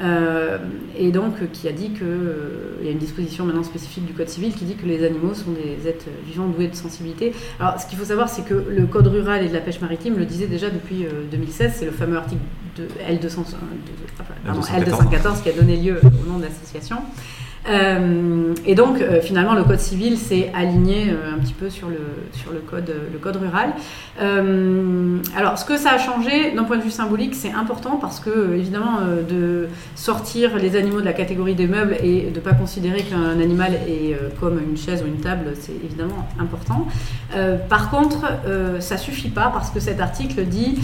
Euh, et donc qui a dit qu'il euh, y a une disposition maintenant spécifique du Code civil qui dit que les animaux sont des êtres vivants doués de sensibilité. Alors ce qu'il faut savoir, c'est que le Code rural et de la pêche maritime le disait déjà depuis 2016, c'est le fameux article de L214 qui a donné lieu au nom de l'association. Euh, et donc, euh, finalement, le code civil s'est aligné euh, un petit peu sur le, sur le, code, le code rural. alors, ce que ça a changé d'un point de vue symbolique, c'est important parce que, évidemment, de sortir les animaux de la catégorie des meubles et de ne pas considérer qu'un animal est comme une chaise ou une table, c'est évidemment important. par contre, ça suffit pas parce que cet article dit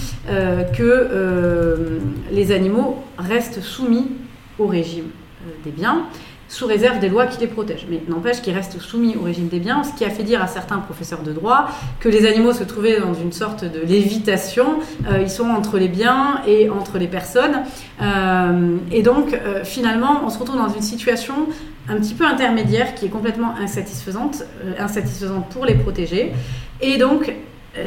que les animaux restent soumis au régime des biens sous réserve des lois qui les protègent. Mais n'empêche qu'ils restent soumis au régime des biens, ce qui a fait dire à certains professeurs de droit que les animaux se trouvaient dans une sorte de lévitation. Euh, ils sont entre les biens et entre les personnes. Euh, et donc, euh, finalement, on se retrouve dans une situation un petit peu intermédiaire qui est complètement insatisfaisante, insatisfaisante pour les protéger. Et donc,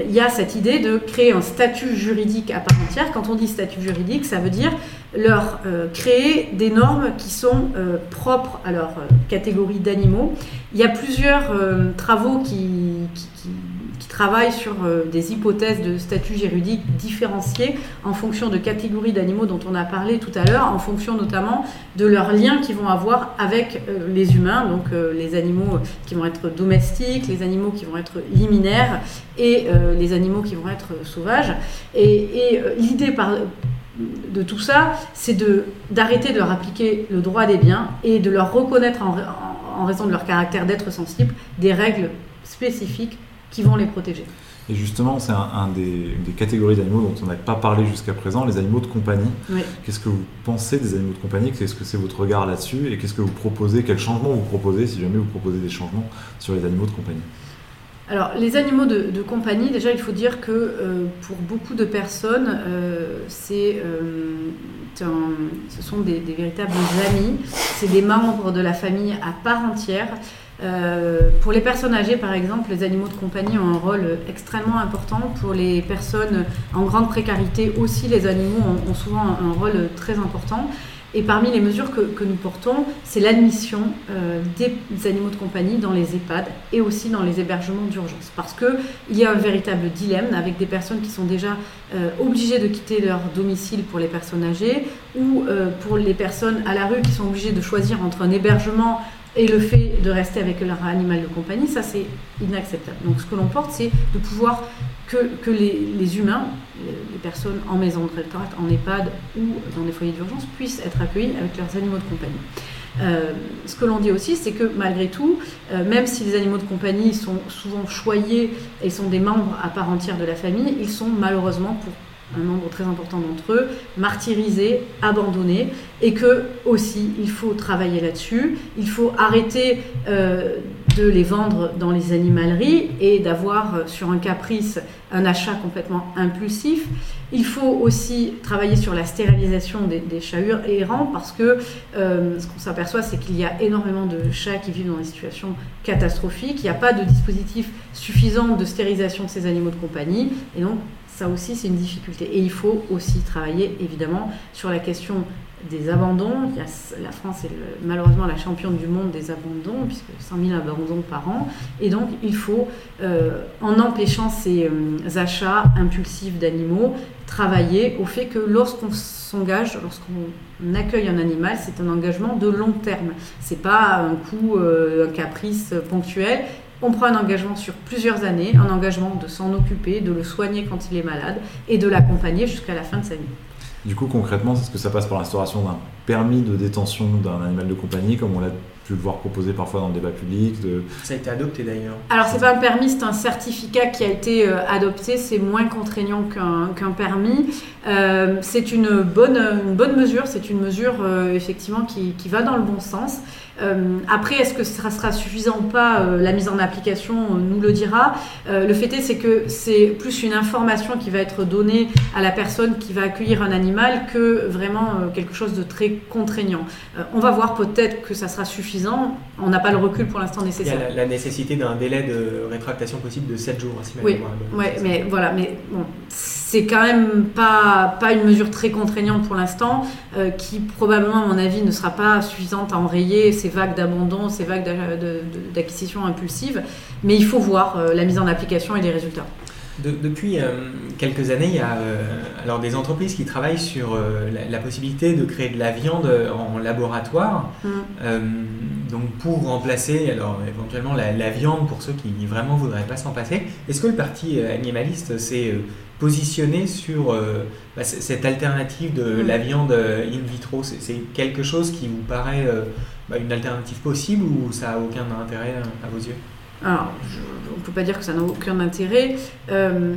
il y a cette idée de créer un statut juridique à part entière. Quand on dit statut juridique, ça veut dire leur euh, créer des normes qui sont euh, propres à leur euh, catégorie d'animaux. Il y a plusieurs travaux qui, travaillent sur des hypothèses de statut juridique différenciés en fonction de catégories d'animaux dont on a parlé tout à l'heure, en fonction notamment de leurs liens qu'ils vont avoir avec les humains, donc les animaux qui vont être domestiques, les animaux qui vont être liminaires et les animaux qui vont être sauvages. Et l'idée par de tout ça, c'est d'arrêter de, leur appliquer le droit des biens et de leur reconnaître, en, raison de leur caractère d'être sensible, des règles spécifiques qui vont les protéger. Et justement, c'est un, des, catégories d'animaux dont on n'a pas parlé jusqu'à présent, les animaux de compagnie. Qu'est-ce que vous pensez des animaux de compagnie? Qu'est-ce que c'est votre regard là-dessus? Et qu'est-ce que vous proposez? Quels changements vous proposez, si jamais vous proposez des changements sur les animaux de compagnie? Alors, les animaux de, compagnie, déjà, il faut dire que euh, pour beaucoup de personnes, euh, euh, ce sont des, véritables amis, c'est des membres de la famille à part entière. pour les personnes âgées, par exemple, les animaux de compagnie ont un rôle extrêmement important. Pour les personnes en grande précarité aussi, les animaux ont souvent un rôle très important. Et parmi les mesures que, nous portons, c'est l'admission euh, des animaux de compagnie dans les EHPAD et aussi dans les hébergements d'urgence. Parce qu'il y a un véritable dilemme avec des personnes qui sont déjà euh, obligées de quitter leur domicile pour les personnes âgées ou euh, pour les personnes à la rue qui sont obligées de choisir entre un hébergement et le fait de rester avec leur animal de compagnie, ça c'est inacceptable. Donc ce que l'on porte, c'est de pouvoir que, les, humains, les, personnes en maison de retraite, en EHPAD ou dans des foyers d'urgence, puissent être accueillis avec leurs animaux de compagnie. Euh, ce que l'on dit aussi, c'est que malgré tout, euh, même si les animaux de compagnie sont souvent choyés et sont des membres à part entière de la famille, ils sont malheureusement pour un nombre très important d'entre eux, martyrisés, abandonnés, et que aussi il faut travailler là-dessus, il faut arrêter euh, de les vendre dans les animaleries et d'avoir euh, sur un caprice un achat complètement impulsif. Il faut aussi travailler sur la stérilisation des, chats errants parce que euh, ce qu'on s'aperçoit, c'est qu'il y a énormément de chats qui vivent dans des situations catastrophiques. Il n'y a pas de dispositif suffisant de stérilisation de ces animaux de compagnie. Et donc, ça aussi, c'est une difficulté. Et il faut aussi travailler, évidemment, sur la question des abandons. la France est malheureusement la championne du monde des abandons, puisque 100 000 abandons par an. Et donc, il faut, euh, en empêchant ces euh, achats impulsifs d'animaux, travailler au fait que lorsqu'on s'engage, lorsqu'on accueille un animal, c'est un engagement de long terme. C'est pas un coup, euh, un caprice ponctuel. On prend un engagement sur plusieurs années, un engagement de s'en occuper, de le soigner quand il est malade et de l'accompagner jusqu'à la fin de sa vie. Du coup, concrètement, c'est ce que ça passe par l'instauration d'un permis de détention d'un animal de compagnie, comme on l'a pu le voir proposé parfois dans le débat public. De... Ça a été adopté d'ailleurs. Alors, c'est pas un permis, c'est un certificat qui a été euh, adopté. C'est moins contraignant qu'un permis. Euh, c'est une bonne, une bonne mesure. C'est une mesure euh, effectivement qui, qui, va dans le bon sens. Après, est-ce que ça sera suffisant ou pas La mise en application nous le dira. le fait est, c'est que c'est plus une information qui va être donnée à la personne qui va accueillir un animal que vraiment quelque chose de très contraignant. on va voir peut-être que ça sera suffisant. On n'a pas le recul pour l'instant nécessaire. Il y a la, nécessité d'un délai de rétractation possible de 7 jours. Si oui, ouais, mais voilà, mais bon, c'est quand même pas, pas une mesure très contraignante pour l'instant, euh, qui probablement, à mon avis, ne sera pas suffisante à enrayer ces vagues d'abandon, ces vagues d'acquisition impulsive. Mais il faut voir euh, la mise en application et les résultats depuis euh, quelques années, il y a alors des entreprises qui travaillent sur la, possibilité de créer de la viande en laboratoire, mm. donc pour remplacer alors éventuellement la, viande pour ceux qui vraiment voudraient pas s'en passer. Est-ce que le parti animaliste s'est positionné sur bah, cette alternative de mm. la viande in vitro C'est quelque chose qui vous paraît bah, une alternative possible ou ça a aucun intérêt à vos yeux? Alors, on ne peut pas dire que ça n'a aucun intérêt. Euh,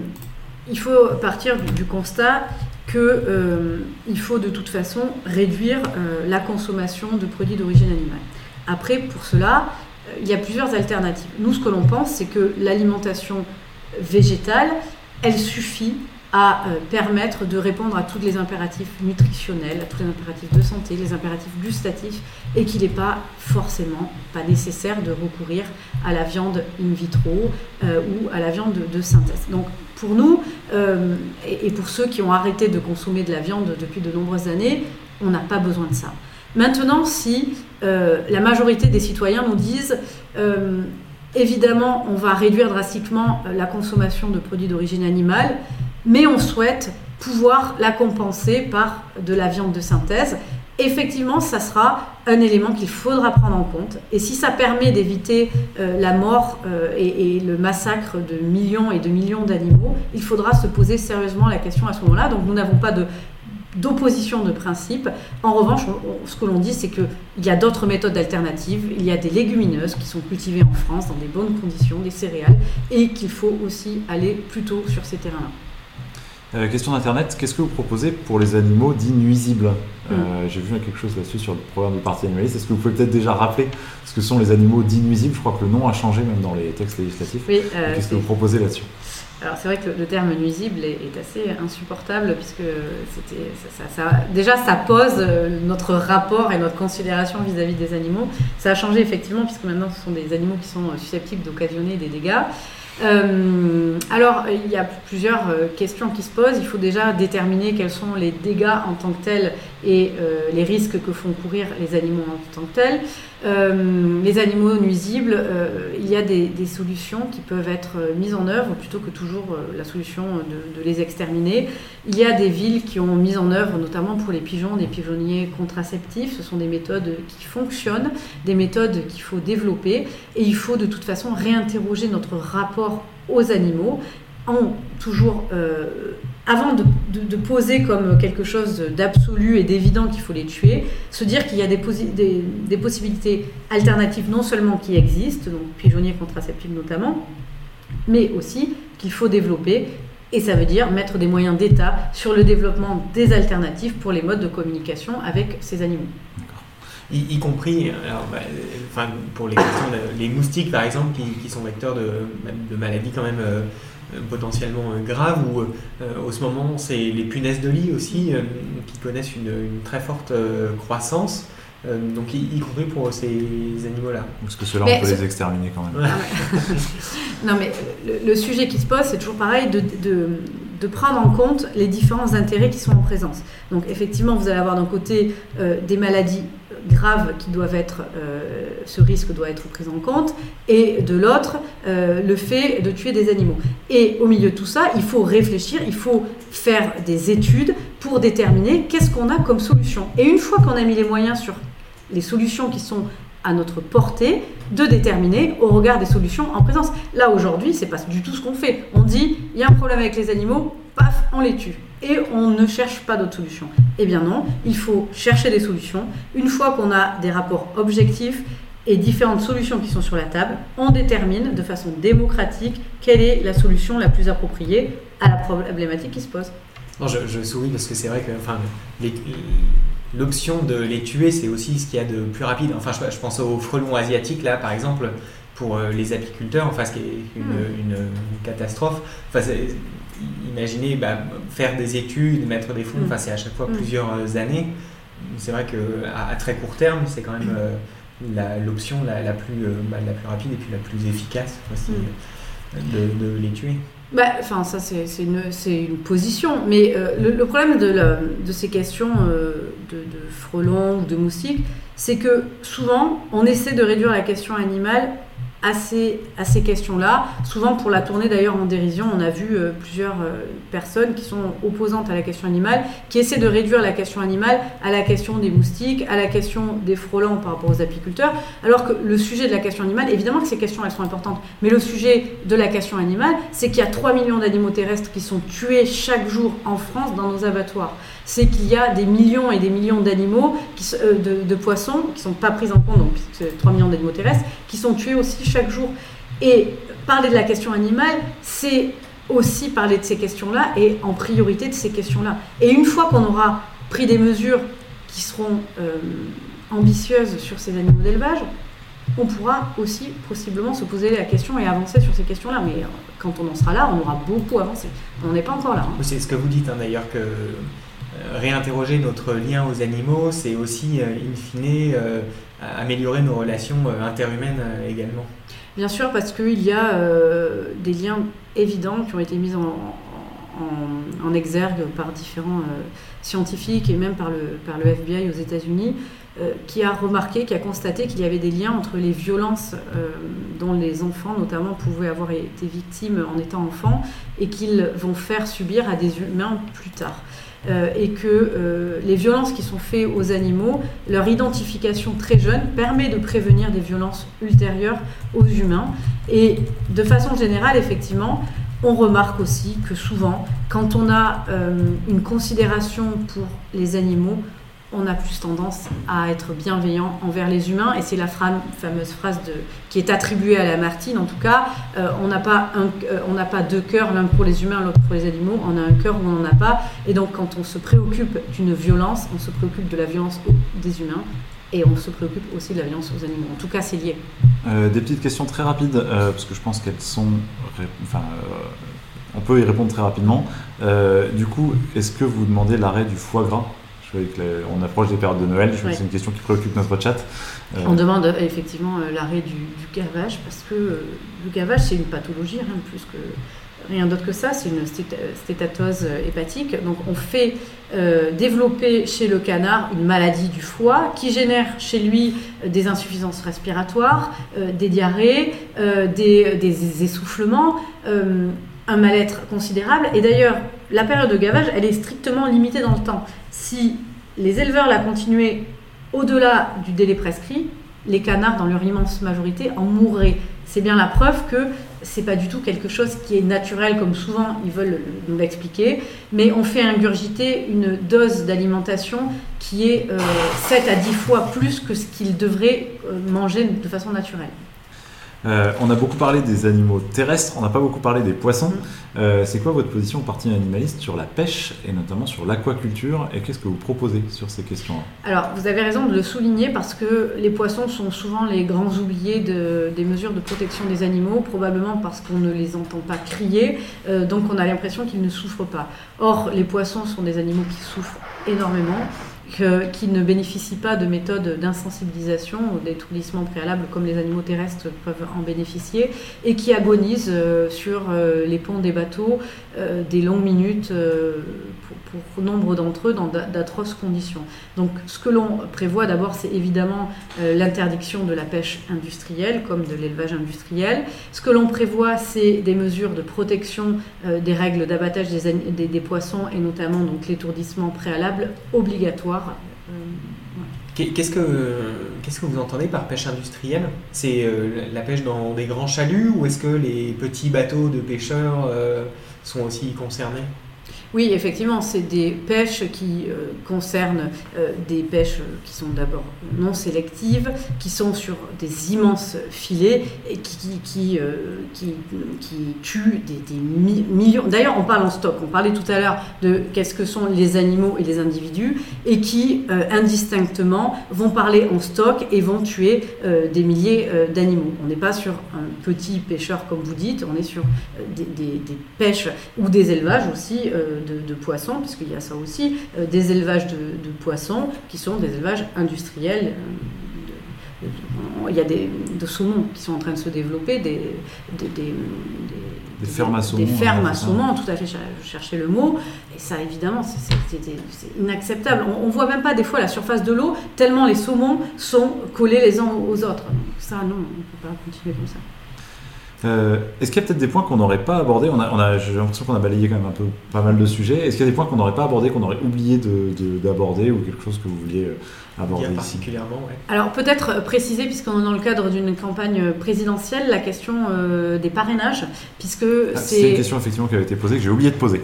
il faut partir du, constat qu'il euh, faut de toute façon réduire euh, la consommation de produits d'origine animale. Après, pour cela, il y a plusieurs alternatives. Nous, ce que l'on pense, c'est que l'alimentation végétale, elle suffit à euh, permettre de répondre à tous les impératifs nutritionnels, à tous les impératifs de santé, les impératifs gustatifs, et qu'il n'est pas forcément pas nécessaire de recourir à la viande in vitro euh, ou à la viande de, synthèse. Donc pour nous, euh, et, pour ceux qui ont arrêté de consommer de la viande depuis de nombreuses années, on n'a pas besoin de ça. Maintenant, si la majorité des citoyens nous disent évidemment, on va réduire drastiquement la consommation de produits d'origine animale, mais on souhaite pouvoir la compenser par de la viande de synthèse. Effectivement, ça sera un élément qu'il faudra prendre en compte. Et si ça permet d'éviter euh, la mort euh, et, le massacre de millions et de millions d'animaux, il faudra se poser sérieusement la question à ce moment-là. Donc nous n'avons pas de d'opposition de principe. En revanche, ce que l'on dit, c'est qu'il y a d'autres méthodes alternatives. Il y a des légumineuses qui sont cultivées en France dans des bonnes conditions, des céréales, et qu'il faut aussi aller plutôt sur ces terrains-là. Euh, question d'Internet, qu'est-ce que vous proposez pour les animaux dits nuisibles? Euh, mm. J'ai vu quelque chose là-dessus sur le programme du Parti animaliste. Est-ce que vous pouvez peut-être déjà rappeler ce que sont les animaux dits nuisibles? Je crois que le nom a changé même dans les textes législatifs. Oui, euh, qu'est-ce que vous proposez là-dessus? Alors c'est vrai que le, terme nuisible est, assez insupportable puisque c'était ça, déjà ça pose notre rapport et notre considération vis-à-vis -vis des animaux. Ça a changé effectivement puisque maintenant ce sont des animaux qui sont susceptibles d'occasionner des dégâts. Euh, alors, il y a plusieurs euh, questions qui se posent. Il faut déjà déterminer quels sont les dégâts en tant que tels et euh, les risques que font courir les animaux en tant que tels. les animaux nuisibles, il y a des, solutions qui peuvent être mises en œuvre plutôt que toujours la solution de, les exterminer. Il y a des villes qui ont mis en œuvre, notamment pour les pigeons, des pigeonniers contraceptifs. Ce sont des méthodes qui fonctionnent, des méthodes qu'il faut développer et il faut de toute façon réinterroger notre rapport aux animaux en toujours, euh, avant de, poser comme quelque chose d'absolu et d'évident qu'il faut les tuer, se dire qu'il y a des, des, possibilités alternatives non seulement qui existent, donc pigeonniers contraceptifs notamment, mais aussi qu'il faut développer. Et ça veut dire mettre des moyens d'État sur le développement des alternatives pour les modes de communication avec ces animaux y, compris bah, enfin, pour les, les moustiques par exemple qui, sont vecteurs de, de, maladies quand même euh, potentiellement euh, graves ou euh, au ce moment c'est les punaises de lit aussi qui connaissent une, très forte croissance donc y, compris pour ces animaux-là. Parce que ceux-là, on peut les exterminer quand même. non, mais le, sujet qui se pose, c'est toujours pareil, de, de, de, prendre en compte les différents intérêts qui sont en présence. Donc effectivement, vous allez avoir d'un côté des maladies graves qui doivent être, euh, ce risque doit être pris en compte, et de l'autre, euh, le fait de tuer des animaux. Et au milieu de tout ça, il faut réfléchir, il faut faire des études pour déterminer qu'est-ce qu'on a comme solution. Et une fois qu'on a mis les moyens sur les solutions qui sont à notre portée, de déterminer au regard des solutions en présence. Là aujourd'hui, c'est pas du tout ce qu'on fait. On dit il y a un problème avec les animaux, paf, on les tue et on ne cherche pas d'autres solutions. Eh bien non, il faut chercher des solutions. Une fois qu'on a des rapports objectifs et différentes solutions qui sont sur la table, on détermine de façon démocratique quelle est la solution la plus appropriée à la problématique qui se pose. Non, je, souris parce que c'est vrai que enfin, l'option de les tuer, c'est aussi ce qu'il y a de plus rapide. Enfin, je, pense aux frelons asiatiques, là, par exemple, pour les apiculteurs, enfin, ce qui est une, hmm. catastrophe. Enfin, imaginez bah, faire des études, mettre des fonds, hmm. enfin, c'est à chaque fois hmm. plusieurs années. C'est vrai qu'à à très court terme, c'est quand même l'option la, plus, bah, la plus rapide et puis la plus efficace aussi, de, de les tuer. Bah, enfin, ça, c'est une, une, position. Mais euh, le, problème de, de, ces questions euh, de, de frelons ou de moustiques, c'est que souvent, on essaie de réduire la question animale à ces, à ces questions-là. Souvent, pour la tournée d'ailleurs en dérision, on a vu euh, plusieurs euh, personnes qui sont opposantes à la question animale, qui essaient de réduire la question animale à la question des moustiques, à la question des frelons par rapport aux apiculteurs, alors que le sujet de la question animale, évidemment que ces questions, elles sont importantes, mais le sujet de la question animale, c'est qu'il y a 3 millions d'animaux terrestres qui sont tués chaque jour en France dans nos abattoirs c'est qu'il y a des millions et des millions d'animaux, euh, de, poissons, qui ne sont pas pris en compte, donc 3 millions d'animaux terrestres, qui sont tués aussi chaque jour. Et parler de la question animale, c'est aussi parler de ces questions-là et en priorité de ces questions-là. Et une fois qu'on aura pris des mesures qui seront euh, ambitieuses sur ces animaux d'élevage, on pourra aussi possiblement se poser la question et avancer sur ces questions-là. Mais quand on en sera là, on aura beaucoup avancé. On n'est pas encore là. Hein. C'est ce que vous dites hein, d'ailleurs que réinterroger notre lien aux animaux, c'est aussi, euh, in fine, euh, améliorer nos relations interhumaines également. Bien sûr, parce qu'il y a des liens évidents qui ont été mis en, exergue par différents scientifiques et même par le FBI aux États-Unis, qui a remarqué, qui a constaté qu'il y avait des liens entre les violences dont les enfants notamment pouvaient avoir été victimes en étant enfants et qu'ils vont faire subir à des humains plus tard. Euh, et que euh, les violences qui sont faites aux animaux, leur identification très jeune permet de prévenir des violences ultérieures aux humains. Et de façon générale, effectivement, on remarque aussi que souvent, quand on a euh, une considération pour les animaux, on a plus tendance à être bienveillant envers les humains. Et c'est la fameuse phrase qui est attribuée à Lamartine, en tout cas. Euh, on n'a pas, euh, pas deux cœurs, l'un pour les humains, l'autre pour les animaux. On a un cœur où on n'en a pas. Et donc, quand on se préoccupe d'une violence, on se préoccupe de la violence des humains. Et on se préoccupe aussi de la violence aux animaux. En tout cas, c'est lié. Euh, des petites questions très rapides, parce que je pense qu'elles sont. Enfin, on peut y répondre très rapidement. du coup, est-ce que vous demandez l'arrêt du foie gras? On approche des périodes de Noël, je c'est une question qui préoccupe notre chat. Euh, on demande euh, effectivement euh, l'arrêt du, gavage parce que le gavage c'est une pathologie, rien plus que rien d'autre que ça, c'est une stétatose hépatique. Donc on fait développer chez le canard une maladie du foie qui génère chez lui des insuffisances respiratoires, des diarrhées, des, des, essoufflements un mal-être considérable. Et d'ailleurs, la période de gavage, elle est strictement limitée dans le temps. Si les éleveurs la continuaient au-delà du délai prescrit, les canards, dans leur immense majorité, en mourraient. C'est bien la preuve que c'est pas du tout quelque chose qui est naturel, comme souvent ils veulent nous l'expliquer, mais on fait ingurgiter une dose d'alimentation qui est 7 euh, à 10 fois plus que ce qu'ils devraient euh, manger de façon naturelle. Euh, on a beaucoup parlé des animaux terrestres, on n'a pas beaucoup parlé des poissons. Euh, c'est quoi votre position au parti animaliste sur la pêche et notamment sur l'aquaculture et qu'est-ce que vous proposez sur ces questions-là? Alors, vous avez raison de le souligner parce que les poissons sont souvent les grands oubliés des mesures de protection des animaux, probablement parce qu'on ne les entend pas crier, euh, donc on a l'impression qu'ils ne souffrent pas. Or, les poissons sont des animaux qui souffrent énormément qui ne bénéficient pas de méthodes d'insensibilisation ou d'étourdissement préalable comme les animaux terrestres peuvent en bénéficier et qui agonisent euh, sur euh, les ponts des bateaux euh, des longues minutes pour, nombre d'entre eux dans d'atroces conditions. Donc ce que l'on prévoit d'abord c'est évidemment l'interdiction de la pêche industrielle comme de l'élevage industriel. Ce que l'on prévoit c'est des mesures de protection des règles d'abattage des, des, des, poissons et notamment donc l'étourdissement préalable obligatoire euh, qu'est-ce que, vous entendez par pêche industrielle? C'est euh, la pêche dans des grands chaluts ou est-ce que les petits bateaux de pêcheurs euh, sont aussi concernés? Oui, effectivement, c'est des pêches qui euh, concernent euh, des pêches qui sont d'abord non sélectives, qui sont sur des immenses filets et qui, qui, euh, qui, qui tuent des, millions. D'ailleurs, on parle en stock. On parlait tout à l'heure de qu'est-ce que sont les animaux et les individus et qui, indistinctement, vont parler en stock et vont tuer des milliers d'animaux. On n'est pas sur un petit pêcheur comme vous dites, on est sur des pêches ou des élevages aussi de, poissons, puisqu'il y a ça aussi, euh, des élevages de, poissons qui sont des élevages industriels. Euh, il y a des de saumons qui sont en train de se développer, des, des, des, des fermes à saumon. Des fermes à saumon, tout à fait, je cherchais le mot. Et ça, évidemment, c'est inacceptable. On ne voit même pas des fois la surface de l'eau, tellement les saumons sont collés les uns aux autres. ça, non, on ne peut pas continuer comme ça. Euh, est-ce qu'il y a peut-être des points qu'on n'aurait pas abordés on a, J'ai l'impression qu'on a balayé quand même un peu pas mal de sujets. Est-ce qu'il y a des points qu'on n'aurait pas abordés, qu'on aurait oublié d'aborder ou quelque chose que vous vouliez euh, aborder ici particulièrement, Alors peut-être euh, préciser, puisqu'on est dans le cadre d'une campagne présidentielle, la question des parrainages, puisque ah, c'est... une question effectivement qui avait été posée que j'ai oublié de poser.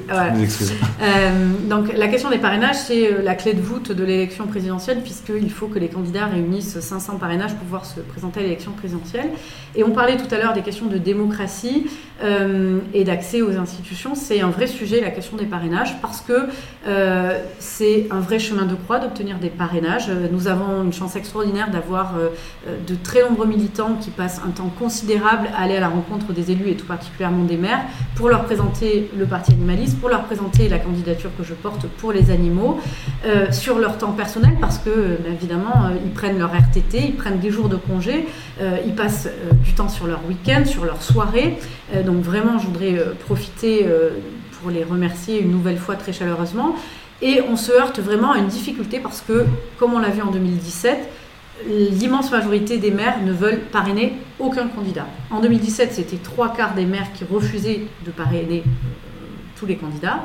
donc la question des parrainages, c'est la clé de voûte de l'élection présidentielle, puisqu'il faut que les candidats réunissent 500 parrainages pour pouvoir se présenter à l'élection présidentielle. Et on parlait tout à l'heure des questions de démocratie euh, et d'accès aux institutions, c'est un vrai sujet, la question des parrainages, parce que euh, c'est un vrai chemin de croix d'obtenir des parrainages. Nous avons une chance extraordinaire d'avoir euh, de très nombreux militants qui passent un temps considérable à aller à la rencontre des élus et tout particulièrement des maires pour leur présenter le parti animaliste, pour leur présenter la candidature que je porte pour les animaux, sur leur temps personnel, parce que évidemment, ils prennent leur RTT, ils prennent des jours de congé, ils passent du temps sur leur week-end, sur leur soirée. Euh, donc vraiment, je voudrais euh, profiter euh, pour les remercier une nouvelle fois très chaleureusement. Et on se heurte vraiment à une difficulté parce que, comme on l'a vu en 2017, l'immense majorité des maires ne veulent parrainer aucun candidat. En 2017, c'était trois quarts des maires qui refusaient de parrainer tous les candidats.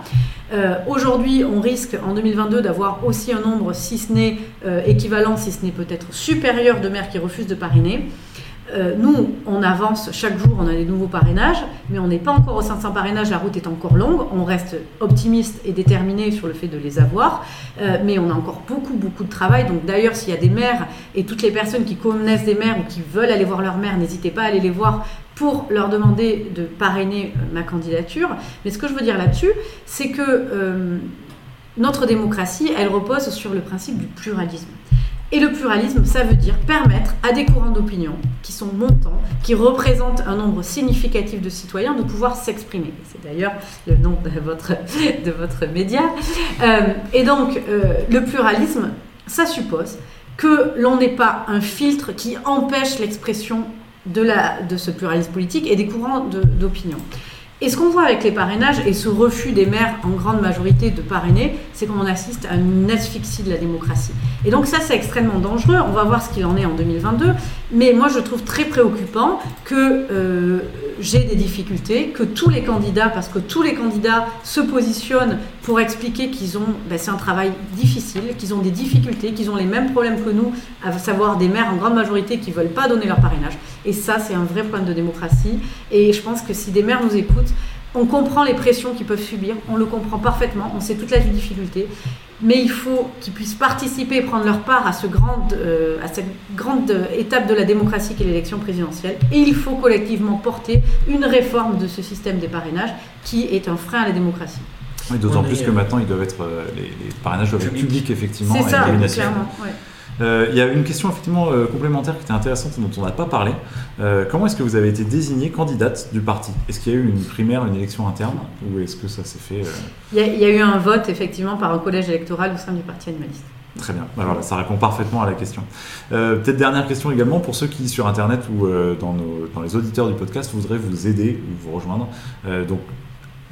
Aujourd'hui, on risque en 2022 d'avoir aussi un nombre, si ce n'est équivalent, si ce n'est peut-être supérieur de maires qui refusent de parrainer. Euh, nous, on avance chaque jour, on a des nouveaux parrainages, mais on n'est pas encore aux 500 parrainages, la route est encore longue, on reste optimiste et déterminé sur le fait de les avoir, euh, mais on a encore beaucoup, beaucoup de travail. Donc d'ailleurs, s'il y a des maires et toutes les personnes qui connaissent des maires ou qui veulent aller voir leur maire, n'hésitez pas à aller les voir pour leur demander de parrainer euh, ma candidature. Mais ce que je veux dire là-dessus, c'est que notre démocratie, elle repose sur le principe du pluralisme. Et le pluralisme, ça veut dire permettre à des courants d'opinion qui sont montants, qui représentent un nombre significatif de citoyens, de pouvoir s'exprimer. C'est d'ailleurs le nom de votre, de votre média. Euh, et donc, euh, le pluralisme, ça suppose que l'on n'ait pas un filtre qui empêche l'expression de, de ce pluralisme politique et des courants d'opinion. Et ce qu'on voit avec les parrainages et ce refus des maires en grande majorité de parrainer, c'est qu'on assiste à une asphyxie de la démocratie. Et donc ça, c'est extrêmement dangereux. On va voir ce qu'il en est en 2022. Mais moi, je trouve très préoccupant que euh, j'ai des difficultés, que tous les candidats, parce que tous les candidats se positionnent pour expliquer qu'ils ont, ben, c'est un travail difficile, qu'ils ont des difficultés, qu'ils ont les mêmes problèmes que nous, à savoir des maires en grande majorité qui ne veulent pas donner leur parrainage. Et ça, c'est un vrai problème de démocratie. Et je pense que si des maires nous écoutent, on comprend les pressions qu'ils peuvent subir, on le comprend parfaitement, on sait toute la difficulté, mais il faut qu'ils puissent participer et prendre leur part à, ce euh, à cette grande étape de la démocratie qu'est l'élection présidentielle. Et il faut collectivement porter une réforme de ce système des parrainages qui est un frein à la démocratie. D'autant plus que maintenant, ils doivent être, euh, les, parrainages doivent être publics, effectivement. C'est ça, clairement. Euh, il y a une question effectivement euh, complémentaire qui était intéressante et dont on n'a pas parlé. Euh, comment est-ce que vous avez été désignée candidate du parti? Est-ce qu'il y a eu une primaire, une élection interne? Ou est-ce que ça s'est fait il y, a, eu un vote effectivement par un collège électoral au sein du parti animaliste. Très bien, bah, voilà, ça répond parfaitement à la question. Peut-être dernière question également pour ceux qui sur Internet ou dans, dans, les auditeurs du podcast voudraient vous aider ou vous rejoindre. donc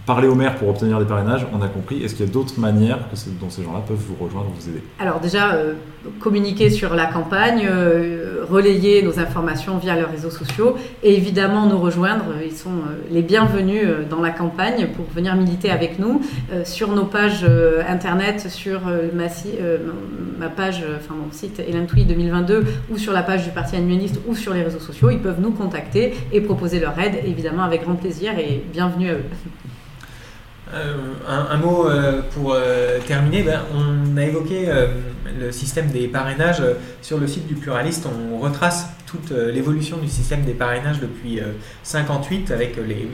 parler au maire pour obtenir des parrainages, on a compris. Est-ce qu'il y a d'autres manières dont ces gens-là peuvent vous rejoindre, vous aider? Alors déjà, euh, communiquer sur la campagne, euh, relayer nos informations via leurs réseaux sociaux et évidemment nous rejoindre. Ils sont euh, les bienvenus dans la campagne pour venir militer avec nous sur nos pages internet, sur ma, page, enfin mon site Hélène 2022 ou sur la page du Parti animaliste ou sur les réseaux sociaux. Ils peuvent nous contacter et proposer leur aide, évidemment avec grand plaisir et bienvenue à eux. Un, mot pour terminer, ben, on a évoqué le système des parrainages sur le site du pluraliste. On retrace toute l'évolution du système des parrainages depuis 58 avec les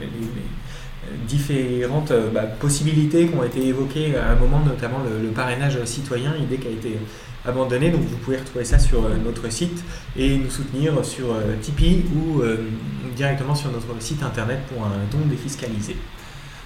différentes euh, bah, possibilités qui ont été évoquées à un moment, notamment le, parrainage citoyen, idée qui a été abandonnée. Donc vous pouvez retrouver ça sur euh, notre site et nous soutenir sur euh, Tipeee ou directement sur notre site internet pour un don défiscalisé.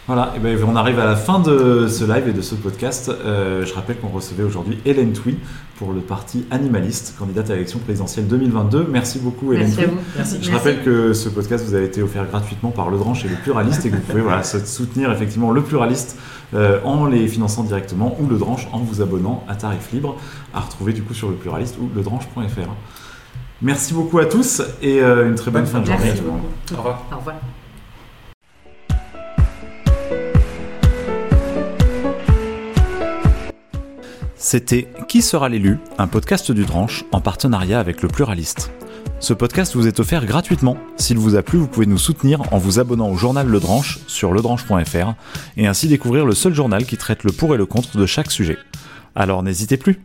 Voilà, et ben on arrive à la fin de ce live et de ce podcast. Euh, je rappelle qu'on recevait aujourd'hui Hélène Touy pour le parti animaliste, candidate à l'élection présidentielle 2022. Merci beaucoup Hélène Merci Merci. Je rappelle que ce podcast vous a été offert gratuitement par Le Dranche et le Pluraliste et que vous pouvez voilà, soutenir effectivement le Pluraliste euh, en les finançant directement ou Le Dranche en vous abonnant à tarif libre à retrouver du coup sur le Pluraliste ou ledranche.fr. Merci beaucoup à tous et euh, une très bonne, fin de journée à tout le monde. Au revoir. Au revoir. C'était Qui sera l'élu un podcast du Dranche en partenariat avec le Pluraliste. Ce podcast vous est offert gratuitement. S'il vous a plu, vous pouvez nous soutenir en vous abonnant au journal Le Dranche sur ledranche.fr et ainsi découvrir le seul journal qui traite le pour et le contre de chaque sujet. Alors n'hésitez plus